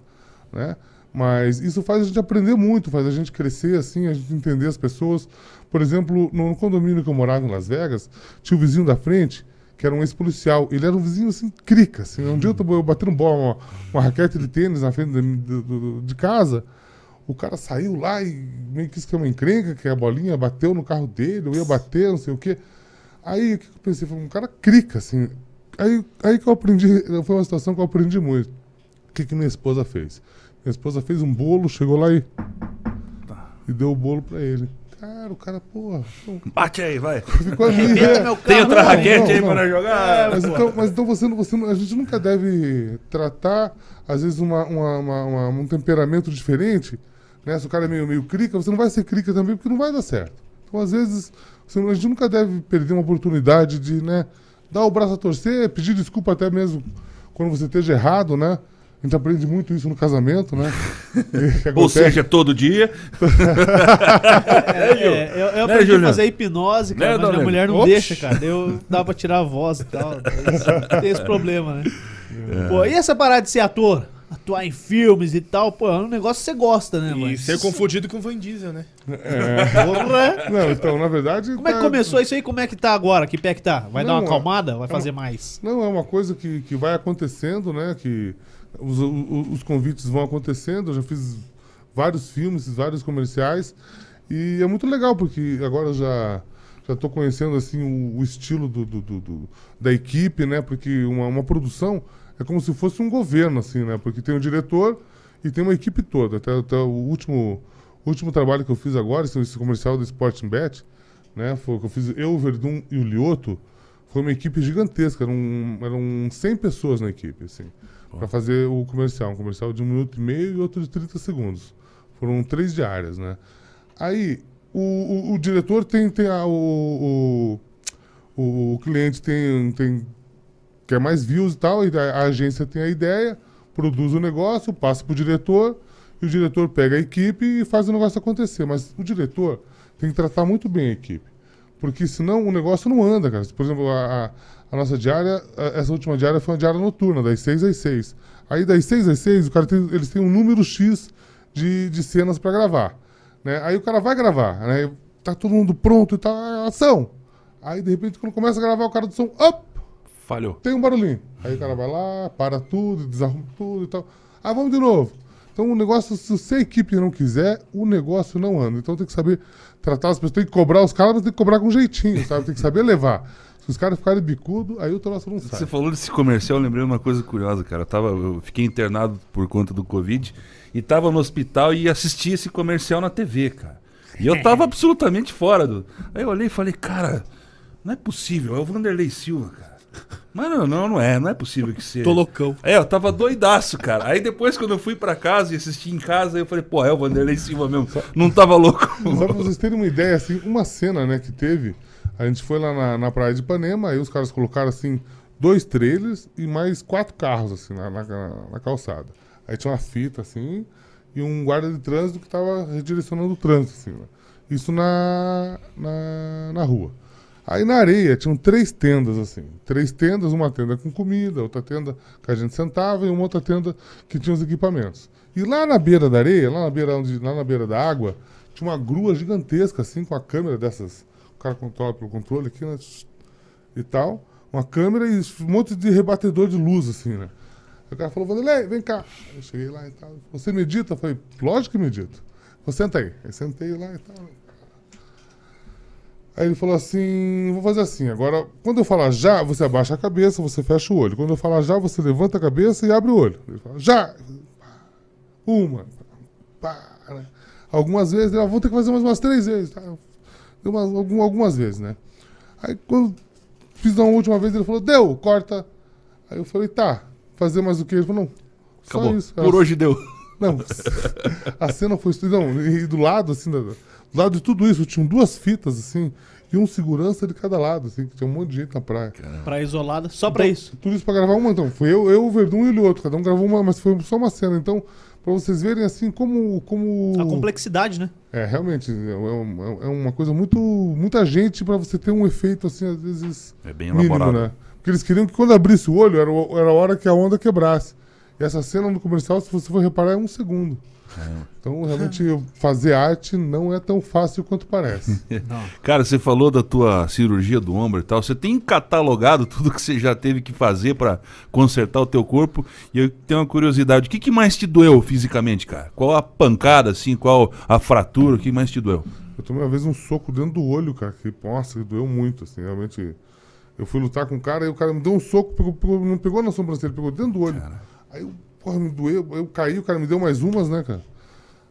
né? Mas isso faz a gente aprender muito, faz a gente crescer, assim, a gente entender as pessoas. Por exemplo, no condomínio que eu morava em Las Vegas, tinha o vizinho da frente, que era um ex-policial. Ele era um vizinho, assim, crica. Assim. Um dia eu tava batendo bola, uma, uma raquete de tênis na frente de, de, de casa. O cara saiu lá e meio que isso que é uma encrenca, que a bolinha bateu no carro dele, eu ia bater, não sei o quê. Aí o que eu pensei? Foi um cara crica, assim. Aí, aí que eu aprendi, foi uma situação que eu aprendi muito. O que, que minha esposa fez? Minha esposa fez um bolo, chegou lá e. E deu o bolo pra ele. Cara, o cara, porra. pô, Bate aí, vai. Ficou ali. Meu carro. Tem outra Não, raquete não, aí não. para jogar? Mas então, mas então você, não- você, a gente nunca deve tratar, às vezes, uma, uma- uma- uma- um temperamento diferente. Né? Se o cara é meio, meio crica, você não vai ser crica também, porque não vai dar certo. Então, às vezes, você- a gente nunca deve perder uma oportunidade de né, dar o braço a torcer, pedir desculpa até mesmo quando você esteja errado, né? A gente aprende muito isso no casamento, né? E Ou seja, todo dia. É, eu, eu Né, aprendi a fazer hipnose, cara, Né, mas minha mulher não Ops. deixa, cara. Eu dá pra tirar a voz e tal. Tem- esse problema, né? Pô, e essa parada de ser ator? Atuar em filmes e tal, pô, é um negócio que você gosta, né, E mano? ser confundido com o Van Diesel, né? Porra. Não, então, na verdade. Como é que tá- começou isso aí? Como é que tá agora? Que pé que tá? Vai dar Não, uma é- acalmada? Vai fazer mais? Não, é uma coisa que, que vai acontecendo, né? Que os, o- os convites vão acontecendo. Eu já fiz vários filmes, vários comerciais. E é muito legal, porque agora já já estou conhecendo assim o, o estilo do, do- do- da equipe, né? Porque uma, uma produção é como se fosse um governo, assim, né? Porque tem o diretor e tem uma equipe toda. Até, até o último, último trabalho que eu fiz agora, esse, comercial do Sporting Bet, né? Foi que eu fiz eu, o Verdun e o Lioto. Foi uma equipe gigantesca, eram, eram 100 pessoas na equipe, assim, para fazer o comercial. Um comercial de um minuto e meio e outro de 30 segundos. Foram três diárias, né? Aí, o, o, o diretor tem, tem a, o, o, o cliente tem, tem, quer mais views e tal, e a, a agência tem a ideia, produz o negócio, passa pro diretor, e o diretor pega a equipe e faz o negócio acontecer. Mas o diretor tem que tratar muito bem a equipe. Porque senão o negócio não anda, cara. Por exemplo, a, a- nossa diária, a- essa última diária foi uma diária noturna, das 6 às 6. Aí das 6 às 6, o cara tem- eles têm um número X de, de cenas para gravar. Né? Aí o cara vai gravar, né? Tá todo mundo pronto e ah, ação. Aí de repente, quando começa a gravar, o cara do som, op, Falhou. tem um barulhinho. Aí o cara vai lá, para tudo, desarruma tudo e tal. Ah, vamos de novo. Então o negócio, se você a equipe não quiser, o negócio não anda. Então tem que saber tratar as pessoas, tem que cobrar os caras, mas tem que cobrar com jeitinho, sabe? Tem que saber levar. Se os caras ficarem bicudo, aí o troço não sai. Você falou desse comercial, eu lembrei de uma coisa curiosa, cara. Eu, tava, eu fiquei internado por conta do Covid e tava no hospital e assisti esse comercial na TV, cara. E eu tava absolutamente fora do. Aí eu olhei e falei, cara, não é possível, é o Vanderlei Silva, cara. Mas não, não, não é, não é possível que seja. Tô loucão. É, eu tava doidaço, cara. Aí depois, quando eu fui pra casa e assisti em casa, eu falei, pô, é o Vanderlei Silva mesmo. Não tava louco. Só pra vocês terem uma ideia, assim, uma cena, né, que teve, a gente foi lá na, na praia de Ipanema, aí os caras colocaram, assim, dois trailers e mais quatro carros, assim, na, na, na calçada. Aí tinha uma fita, assim, e um guarda de trânsito que tava redirecionando o trânsito, assim, né? Isso na, na, na rua. Aí na areia tinham três tendas, assim. Três tendas, uma tenda com comida, outra tenda que a gente sentava e uma outra tenda que tinha os equipamentos. E lá na beira da areia, lá na beira, onde, lá na beira da água, tinha uma grua gigantesca, assim, com a câmera dessas. Cara controla pelo controle aqui, né? E tal. Uma câmera e um monte de rebatedor de luz, assim, né? O cara falou, Vanderlei, vem cá. Eu cheguei lá e tal. Você medita? Eu falei, lógico que medito. Você senta aí. Aí sentei lá e tal. Aí ele falou assim: vou fazer assim. Agora, quando eu falar já, você abaixa a cabeça, você fecha o olho. Quando eu falar já, você levanta a cabeça e abre o olho. Ele fala, já! Uma. Né? Algumas vezes, ele, ah, vou ter que fazer mais umas três vezes. Deu umas, algum- algumas vezes, né? Aí quando fiz uma última vez, ele falou, deu, corta. Aí eu falei, tá, fazer mais o que? Ele falou, não. Só Acabou. isso. Por hoje deu. Não, a cena foi. Não, e do lado, assim, do, do lado de tudo isso, tinham duas fitas, assim, e um segurança de cada lado, assim, que tinha um monte de gente na praia. Pra isolada, só pra Então, isso. Tudo isso pra gravar uma, então. Foi eu, eu, o Verdun e o outro. Cada um gravou uma, mas foi só uma cena. Então, pra vocês verem, assim, como. como... A complexidade, né? É, realmente, é, é um- é uma coisa muito. Muita gente pra você ter um efeito, assim, às vezes. É bem mínimo, elaborado. né? Porque eles queriam que quando abrisse o olho, era, era a hora que a onda quebrasse. E essa cena no comercial, se você for reparar, é um segundo. Então, realmente, fazer arte não é tão fácil quanto parece. Cara, você falou da tua cirurgia do ombro e tal. Você tem catalogado tudo que você já teve que fazer pra consertar o teu corpo? E eu tenho uma curiosidade. O que, que mais te doeu fisicamente, cara? Qual a pancada, assim? Qual a fratura? O que mais te doeu? Eu tomei uma vez um soco dentro do olho, cara, que, nossa, que doeu muito, assim, realmente. Eu fui lutar com o cara e o cara me deu um soco, pegou, pegou- não pegou na sobrancelha, pegou dentro do olho. Aí, eu, porra, me doeu, eu caí, o cara me deu mais umas, né, cara?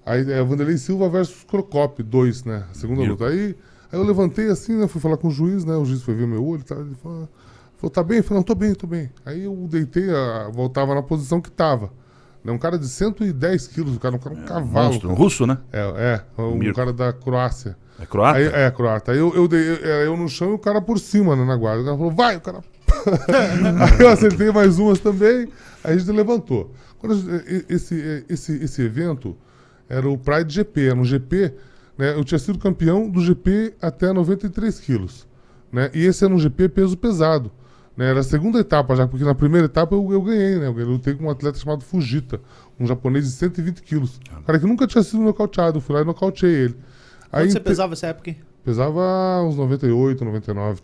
Aí é Vanderlei Silva versus Crocop, dois, né? A segunda luta. Aí, aí eu levantei assim, né? Fui falar com o juiz, né? O juiz foi ver meu olho e tal. Ele falou, falou, tá bem? Eu falei, não, tô bem, tô bem. Aí eu deitei, a, voltava na posição que tava. Né? Um cara de 110 quilos, o cara, um, cara, um cavalo. Monstro. Um russo, né? É, é, um Mirko. cara da Croácia. É croata? Aí, é, croata. Aí eu, eu, dei, eu, eu no chão e o cara por cima, né, na guarda. O cara falou, vai, o cara. Aí eu acertei mais umas também, aí a gente levantou. Gente- esse, esse, esse evento era o Pride GP, era um GP, né? Eu tinha sido campeão do GP até 93 quilos. Né? E esse era um GP peso pesado. Né? Era a segunda etapa já, porque na primeira etapa eu, eu ganhei, né? Eu lutei com um atleta chamado Fujita, um japonês de 120 quilos. Um cara que nunca tinha sido nocauteado, eu fui lá e nocauteei ele. Quanto você pesava nessa época? Pesava uns 98, 99.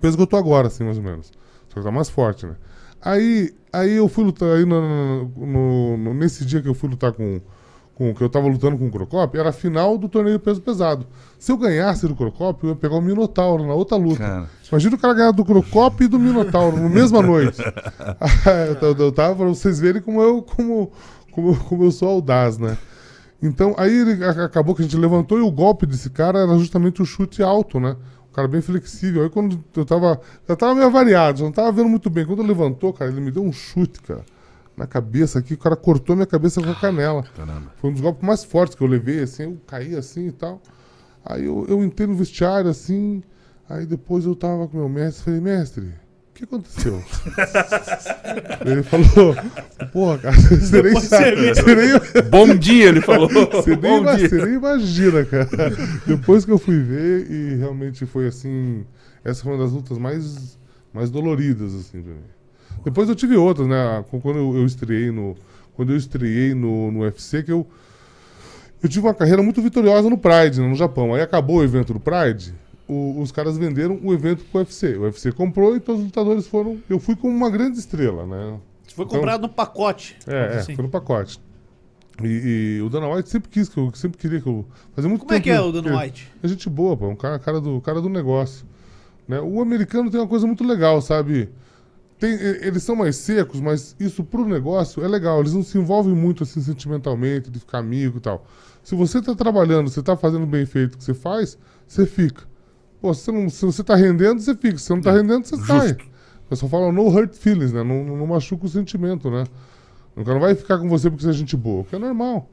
Peso que eu tô agora, assim, mais ou menos. Só que tá mais forte, né? Aí, aí eu fui lutar, aí no, no- no- nesse dia que eu fui lutar com, com, que eu tava lutando com o Crocop, era a final do torneio peso pesado. Se eu ganhasse do Crocop, eu ia pegar o Minotauro na outra luta. Cara. Imagina o cara ganhar do Crocop e do Minotauro na mesma noite. eu, eu, eu tava pra vocês verem como eu, como, como, como eu sou audaz, né? Então, aí ele, acabou que a gente levantou e o golpe desse cara era justamente o chute alto, né? O cara bem flexível. Aí quando eu tava. Eu tava meio avariado, já não tava vendo muito bem. Quando levantou, cara, ele me deu um chute, cara. Na cabeça aqui, o cara cortou minha cabeça com a canela. Caramba. Foi um dos golpes mais fortes que eu levei, assim, eu caí assim e tal. Aí eu, eu entrei no vestiário, assim, aí depois eu tava com meu mestre, falei, mestre, que aconteceu? Ele falou, porra, cara, você nem sabe, você nem, Bom dia, ele falou. você nem, Bom ima- dia. você nem imagina, cara. Depois que eu fui ver, e realmente foi assim, essa foi uma das lutas mais, mais doloridas, assim, pra mim. Depois eu tive outras, né? Quando eu, eu estreiei no. Quando eu estreiei no, no UFC, que eu. Eu tive uma carreira muito vitoriosa no Pride, né, no Japão. Aí acabou o evento do Pride, o- os caras venderam o evento pro UFC. O UFC comprou e todos os lutadores foram. Eu fui como uma grande estrela, né? Foi Então- comprado no pacote. É, é, assim. foi no pacote. E, e o Dana White sempre quis que eu sempre queria que eu. Fazia muito Como é que é o Dana White? é gente boa, pô. Um cara, cara, do, cara do negócio. Né? O americano tem uma coisa muito legal, sabe? Tem, eles são mais secos, mas isso pro negócio é legal. Eles não se envolvem muito assim sentimentalmente, de ficar amigo e tal. Se você tá trabalhando, você tá fazendo bem feito o que você faz, você fica. Pô, se você, não, se você tá rendendo, você fica. Se você não tá rendendo, você sai. O pessoal fala no hurt feelings, né? Não, não machuca o sentimento, né? O cara não vai ficar com você porque você é gente boa, o que é normal.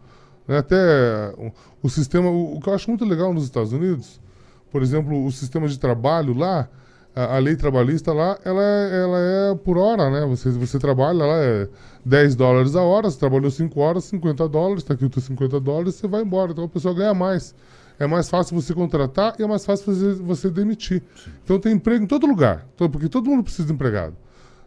Né? Até o, o sistema, o, o que eu acho muito legal nos Estados Unidos, por exemplo, o sistema de trabalho lá, a, a lei trabalhista lá, ela é, ela é por hora, né? Você, você trabalha lá, é 10 dólares a hora, você trabalhou 5 horas, 50 dólares, tá aqui os teus 50 dólares, você vai embora. Então a pessoa ganha mais. É mais fácil você contratar e é mais fácil você, você demitir. Então tem emprego em todo lugar, to- porque todo mundo precisa de empregado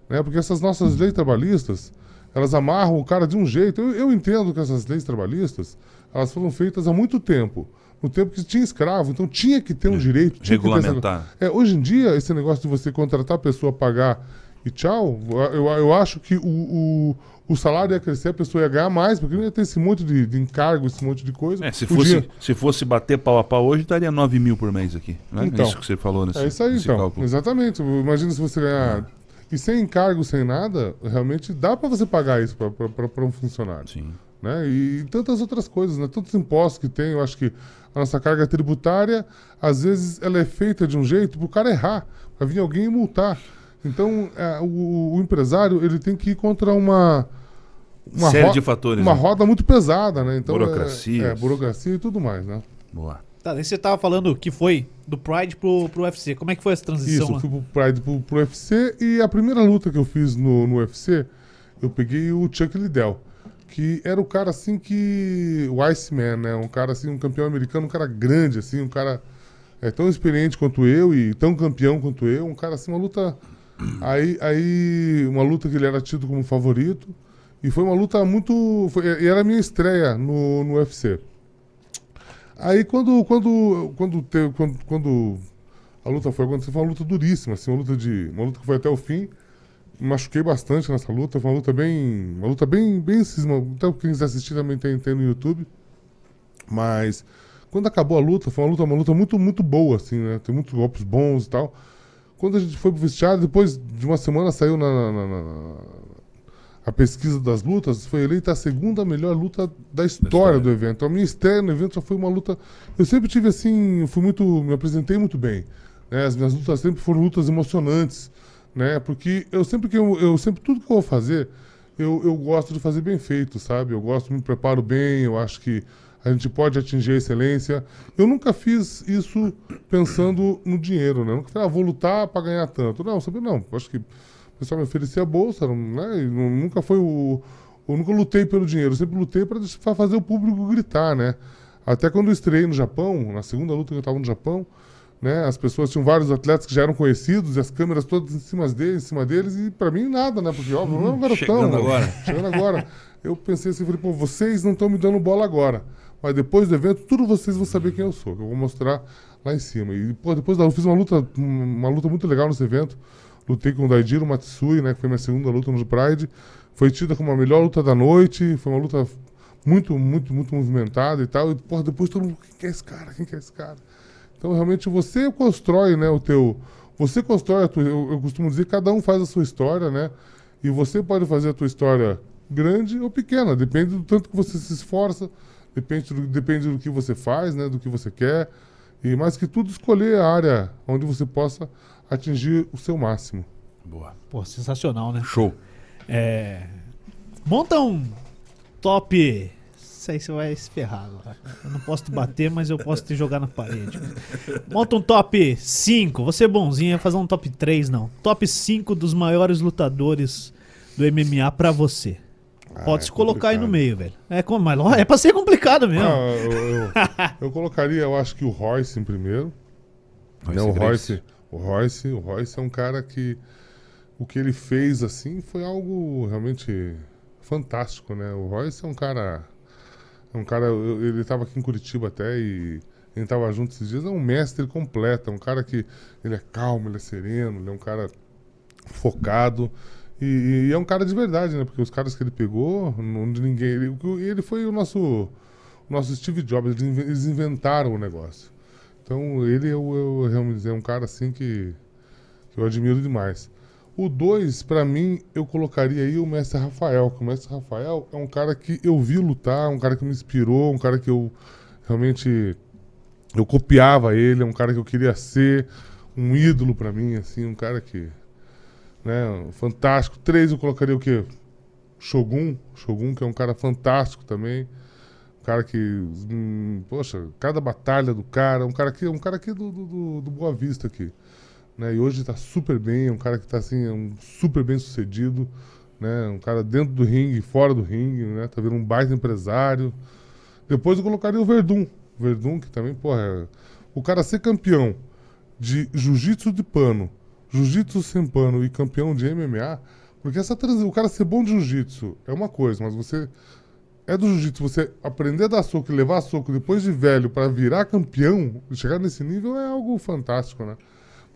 né? Porque essas nossas leis trabalhistas, elas amarram o cara de um jeito. Eu, eu entendo que essas leis trabalhistas, elas foram feitas há muito tempo. No tempo que tinha escravo, então tinha que ter um direito. Ter essa- Regulamentar. é, hoje em dia, esse negócio de você contratar a pessoa, pagar e tchau, eu, eu acho que o, o, o salário ia crescer, a pessoa ia ganhar mais, porque não ia ter esse monte de, de encargo, esse monte de coisa. É, se fosse, se fosse bater pau a pau hoje, daria 9 mil por mês aqui. Né? Então. é isso que você falou nesse, É isso aí, então. cálculo. Exatamente. Imagina se você ganhar. E sem encargo, sem nada, realmente dá para você pagar isso para um funcionário. Sim. Né? E, tantas outras coisas, né? Tantos impostos que tem. Eu acho que a nossa carga tributária, às vezes, ela é feita de um jeito para o cara errar, para vir alguém e multar. Então, é, o, o empresário ele tem que ir contra uma. Uma, Série de fatores, Uma né? roda muito pesada, né? Então, é- Burocracias. É, burocracia e tudo mais, né? Boa. Tá, daí você tava falando que foi do Pride pro, pro UFC. Como é que foi essa transição Isso, eu fui pro Pride pro, pro UFC e a primeira luta que eu fiz no, no UFC, eu peguei o Chuck Liddell, que era o cara assim que. O Iceman, né? Um cara assim, um campeão americano, um cara grande, assim, um cara é, tão experiente quanto eu e tão campeão quanto eu, um cara assim, uma luta. Aí, aí uma luta que ele era tido como favorito. E foi uma luta muito. Foi, era a minha estreia no, no UFC. Aí quando. Quando, quando, teve, quando, quando a luta foi acontecendo, foi uma luta duríssima, assim, uma luta de. Uma luta que foi até o fim. Machuquei bastante nessa luta. Foi uma luta bem. Uma luta bem, bem cisma. Até quem quiser assistir também tem, tem no YouTube. Mas quando acabou a luta, foi uma luta, uma luta muito, muito boa, assim, né? Tem muitos golpes bons e tal. Quando a gente foi pro vestiário, depois de uma semana saiu na, na, na, na a pesquisa das lutas, foi eleita a segunda melhor luta da história, do evento. A minha estreia no evento já foi uma luta. Eu sempre tive assim, fui muito, me apresentei muito bem. Né? As minhas lutas sempre foram lutas emocionantes, né? Porque eu sempre que eu, eu sempre tudo que eu vou fazer, eu, eu gosto de fazer bem feito, sabe? Eu gosto, me preparo bem, eu acho que a gente pode atingir a excelência. Eu nunca fiz isso pensando no dinheiro, né? Eu nunca falei, ah, vou lutar para ganhar tanto. Não, sempre não. Eu acho que o pessoal me oferecia a bolsa, né? Nunca foi o. Eu nunca lutei pelo dinheiro, eu sempre lutei para fazer o público gritar, né? Até quando eu estreiei no Japão, na segunda luta que eu estava no Japão, né? As pessoas tinham vários atletas que já eram conhecidos e as câmeras todas em cima deles, em cima deles e para mim nada, né? Porque óbvio, não é um garotão. Chegando agora. Chegando agora. Eu pensei assim, falei, pô, vocês não estão me dando bola agora. Mas depois do evento, tudo vocês vão saber quem eu sou. Que eu vou mostrar lá em cima. E pô, depois eu fiz uma luta, uma luta muito legal nesse evento. Lutei com o Daijiro Matsui, né? Que foi minha segunda luta no Pride. Foi tida como a melhor luta da noite. Foi uma luta muito, muito, muito movimentada e tal. E porra, depois todo mundo, quem que é esse cara? Quem que é esse cara? Então realmente você constrói, né, o teu. Você constrói a tua. Eu, eu costumo dizer cada um faz a sua história, né? E você pode fazer a tua história grande ou pequena, depende do tanto que você se esforça depende do, depende do que você faz, né, do que você quer, e mais que tudo escolher a área onde você possa atingir o seu máximo. Boa. Pô, sensacional, né? Show. É... Monta um top. Isso aí você vai se ferrar agora. Eu não posso te bater, mas eu posso te jogar na parede. Monta um top 5. Você é bonzinho, vai fazer um top 3, não. Top 5 dos maiores lutadores do MMA pra você. Ah, Pode é se colocar aí no complicado. meio, velho. É, mas é pra ser complicado mesmo. Ah, eu, eu- eu colocaria, eu acho que o Royce em primeiro. Royce né, o. Royce, o Royce, o Royce é um cara que o que ele fez assim foi algo realmente fantástico, né? O Royce é um cara, é um cara, eu- ele estava aqui em Curitiba até e a gente tava junto esses dias, é um mestre completo, é um cara que ele é calmo, ele é sereno, ele é um cara focado. E, e é um cara de verdade, né? Porque os caras que ele pegou, não ninguém. Ele, ele foi o nosso, o nosso Steve Jobs, eles inven- eles inventaram o negócio. Então ele eu, eu realmente é um cara assim que, que eu admiro demais. O 2, pra mim, eu colocaria aí o Mestre Rafael. Que o Mestre Rafael é um cara que eu vi lutar, um cara que me inspirou, um cara que eu realmente eu copiava ele, é um cara que eu queria ser, um ídolo pra mim, assim, um cara que né, fantástico. Três eu colocaria o quê? Shogun, Shogun que é um cara fantástico também. Um cara que, hum, poxa, cada batalha do cara, um cara que, um cara aqui do, do, do- Boa Vista aqui, né? E hoje tá super bem, é um cara que tá assim, é um super bem sucedido, né? Um cara dentro do ringue, fora do ringue, né? Tá vendo um baita empresário. Depois eu colocaria o Verdun, Verdun que também, porra, é- o cara ser campeão de jiu-jitsu de pano, jiu-jitsu sem pano e campeão de MMA, porque essa trans... o cara ser bom de jiu-jitsu é uma coisa, mas você é do jiu-jitsu, você aprender a dar soco e levar soco depois de velho pra virar campeão, chegar nesse nível é algo fantástico, né?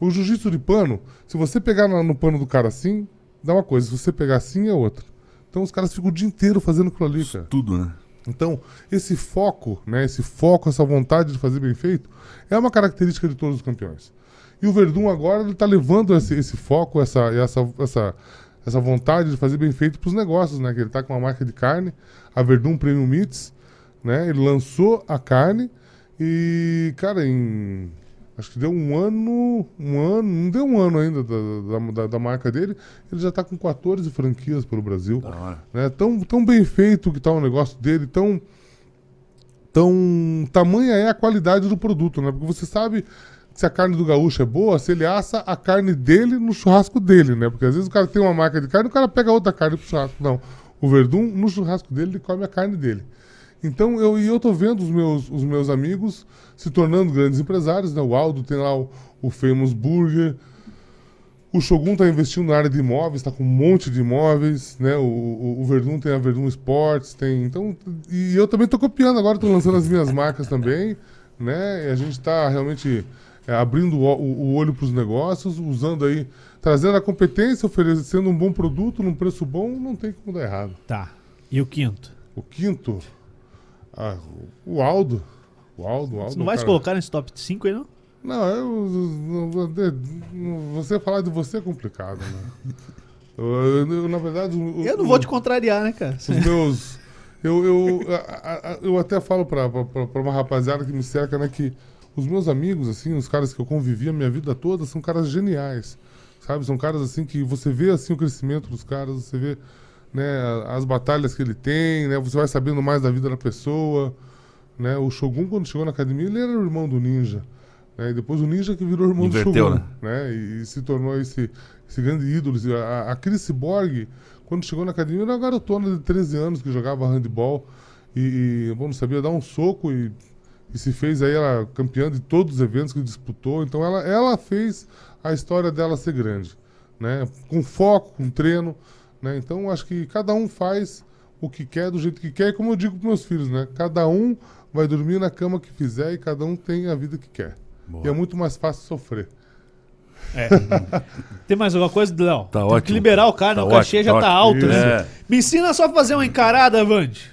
O jiu-jitsu de pano, se você pegar no pano do cara assim, dá uma coisa, se você pegar assim é outra. Então os caras ficam o dia inteiro fazendo aquilo ali, cara. Tudo, né? Então, esse foco, né, esse foco, essa vontade de fazer bem feito, é uma característica de todos os campeões. E o Verdun agora ele está levando esse, esse foco, essa, essa, essa, essa vontade de fazer bem feito para os negócios, né? Que ele está com uma marca de carne, a Verdun Premium Meats, né? Ele lançou a carne e, cara, em acho que deu um ano, um ano, não deu um ano ainda da, da, da- da marca dele, ele já está com 14 franquias pelo Brasil Da hora. né? Tão, tão bem feito que tá o negócio dele, tão, tão tamanha é a qualidade do produto, né? Porque você sabe se a carne do gaúcho é boa, se ele assa a carne dele no churrasco dele, né? Porque às vezes o cara tem uma marca de carne, o cara pega outra carne pro churrasco. Não, o Verdun no churrasco dele ele come a carne dele. Então eu e eu tô vendo os meus, os meus amigos se tornando grandes empresários, né? O Aldo tem lá o, o Famous Burger, O Shogun está investindo na área de imóveis, está com um monte de imóveis, né? O, o, o Verdun tem a Verdun Sports, tem. Então, e eu também estou copiando agora, estou lançando as minhas marcas também, né? E a gente está realmente é, abrindo o, o, olho para os negócios, usando aí, trazendo a competência, oferecendo um bom produto num preço bom, não tem como dar errado. Tá. E o quinto? O quinto, ah, o Aldo. O Aldo, o Aldo. Você não vai se colocar nesse top 5 aí, não? Não, eu, eu- você falar de você é complicado, né? Eu, eu- na verdade. Eu não vou te contrariar, né, cara? Os meus. Eu, eu, eu até falo pra uma rapaziada que me cerca, né, que os meus amigos, assim, os caras que eu convivi a minha vida toda, são caras geniais. Sabe? São caras assim que você vê assim o crescimento dos caras, você vê né, as batalhas que ele tem, né? Você vai sabendo mais da vida da pessoa. Né? O Shogun, quando chegou na academia, ele era o irmão do ninja. Né? E depois o ninja que virou irmão Inverteu, do Shogun. né? Né? E, e se tornou esse, esse grande ídolo. A, a Chris Borg, quando chegou na academia, era uma garotona de 13 anos que jogava handball e, e bom, não sabia dar um soco e, e se fez aí ela campeã de todos os eventos que disputou. Então ela, ela fez a história dela ser grande. Né? Com foco, com treino. Né? Então acho que cada um faz o que quer, do jeito que quer. E como eu digo para meus filhos, né? cada um vai dormir na cama que fizer e cada um tem a vida que quer. Boa. E é muito mais fácil sofrer. É. Tem mais alguma coisa, Léo? Tá Tem que ótimo. liberar o cara, Tá né? o cachê ótimo, já tá tá ótimo. alto, né? É. Me ensina só a fazer uma encarada, Vande.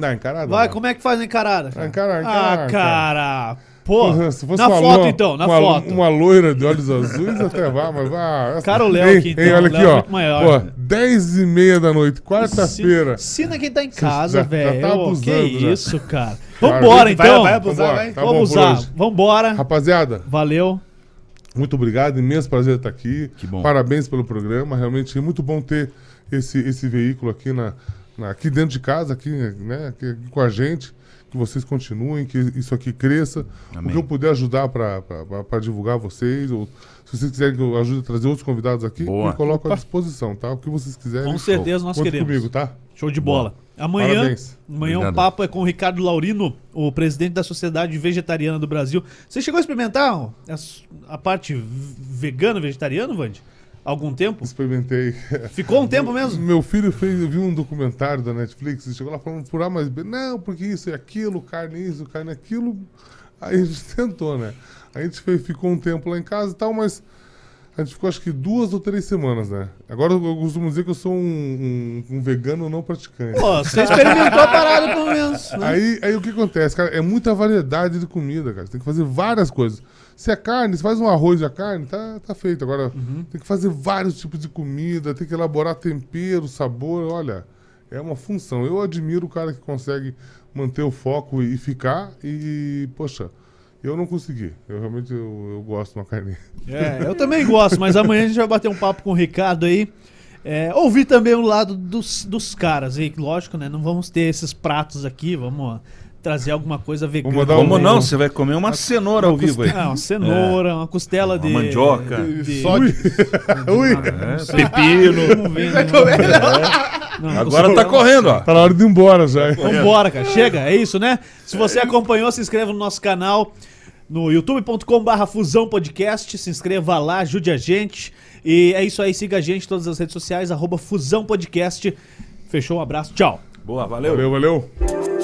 Não, encarada. Vai, não. como é que faz a encarada? cara? Encarar, encarar, ah, cara. Pô, Se fosse na uma foto lo- então, na uma, foto. Uma loira de olhos azuis até vai, mas vai. Cara, o Léo Ei, aqui, ei, então, olha o aqui, é ó. muito maior. Ó, 10 e meia da noite, quarta-feira. Ensina quem tá em casa, já- já velho. tá Ô, que abusando, já. isso, cara. Vambora, Vai- então. vai abusar, Vambora, vai. tá Vamos usar. Vambora. Rapaziada, Valeu. muito obrigado, imenso prazer estar aqui. Que bom. Parabéns pelo programa, realmente é muito bom ter esse, esse veículo aqui, na, na- aqui dentro de casa, aqui, né, aqui, aqui com a gente. Que vocês continuem, que isso aqui cresça. O Amém. que eu puder ajudar para divulgar vocês, ou se vocês quiserem que eu ajude a trazer outros convidados aqui, Boa. me coloco à disposição, tá? O que vocês quiserem. Com certeza nós conta queremos. comigo, tá? Show de bola. Amanhã, Parabéns. amanhã o Obrigado. papo é com o Ricardo Laurino, o presidente da Sociedade Vegetariana do Brasil. Você chegou a experimentar a, a parte vegana, vegetariana, Vande? Algum tempo? Experimentei. Ficou um tempo mesmo? Meu filho fez, eu vi um documentário da Netflix, ele chegou lá falando por A mais B. Não, porque isso e aquilo, carne isso, carne aquilo. Aí a gente tentou, né? A gente fez, ficou um tempo lá em casa e tal, mas a gente ficou acho que duas ou três semanas, né? Agora eu, eu costumo dizer que eu sou um, um- um vegano não praticante. Pô, você experimentou a parada pelo menos. né? Aí, aí o que acontece, cara? É muita variedade de comida, cara. Você tem que fazer várias coisas. Se é carne, você faz um arroz e a carne, tá, tá feito. Agora, tem que fazer vários tipos de comida, tem que elaborar tempero, sabor. Olha, é uma função. Eu admiro o cara que consegue manter o foco e ficar. E, poxa, eu não consegui. Eu realmente eu, eu gosto de uma carne. É, eu também gosto, mas amanhã a gente vai bater um papo com o Ricardo aí. É, ouvir também o lado dos, dos caras aí, lógico, né? Não vamos ter esses pratos aqui, vamos trazer alguma coisa vegana. mandar Como não? Você vai comer uma cenoura ao vivo aí. Ah, uma cenoura, uma costela de. mandioca. de- Só de... Ui! É, pepino. Vamos ver, né? Não, Agora costela- tá correndo, ó. Tá na hora de ir embora já. Vambora, cara. Chega, é isso, né? Se você acompanhou, se inscreva no nosso canal no youtube.com/barra Fusão Podcast. Se inscreva lá, ajude a gente. E é isso aí, siga a gente em todas as redes sociais, arroba Fusão Podcast. Fechou, um abraço, tchau. Boa, valeu. Valeu, valeu.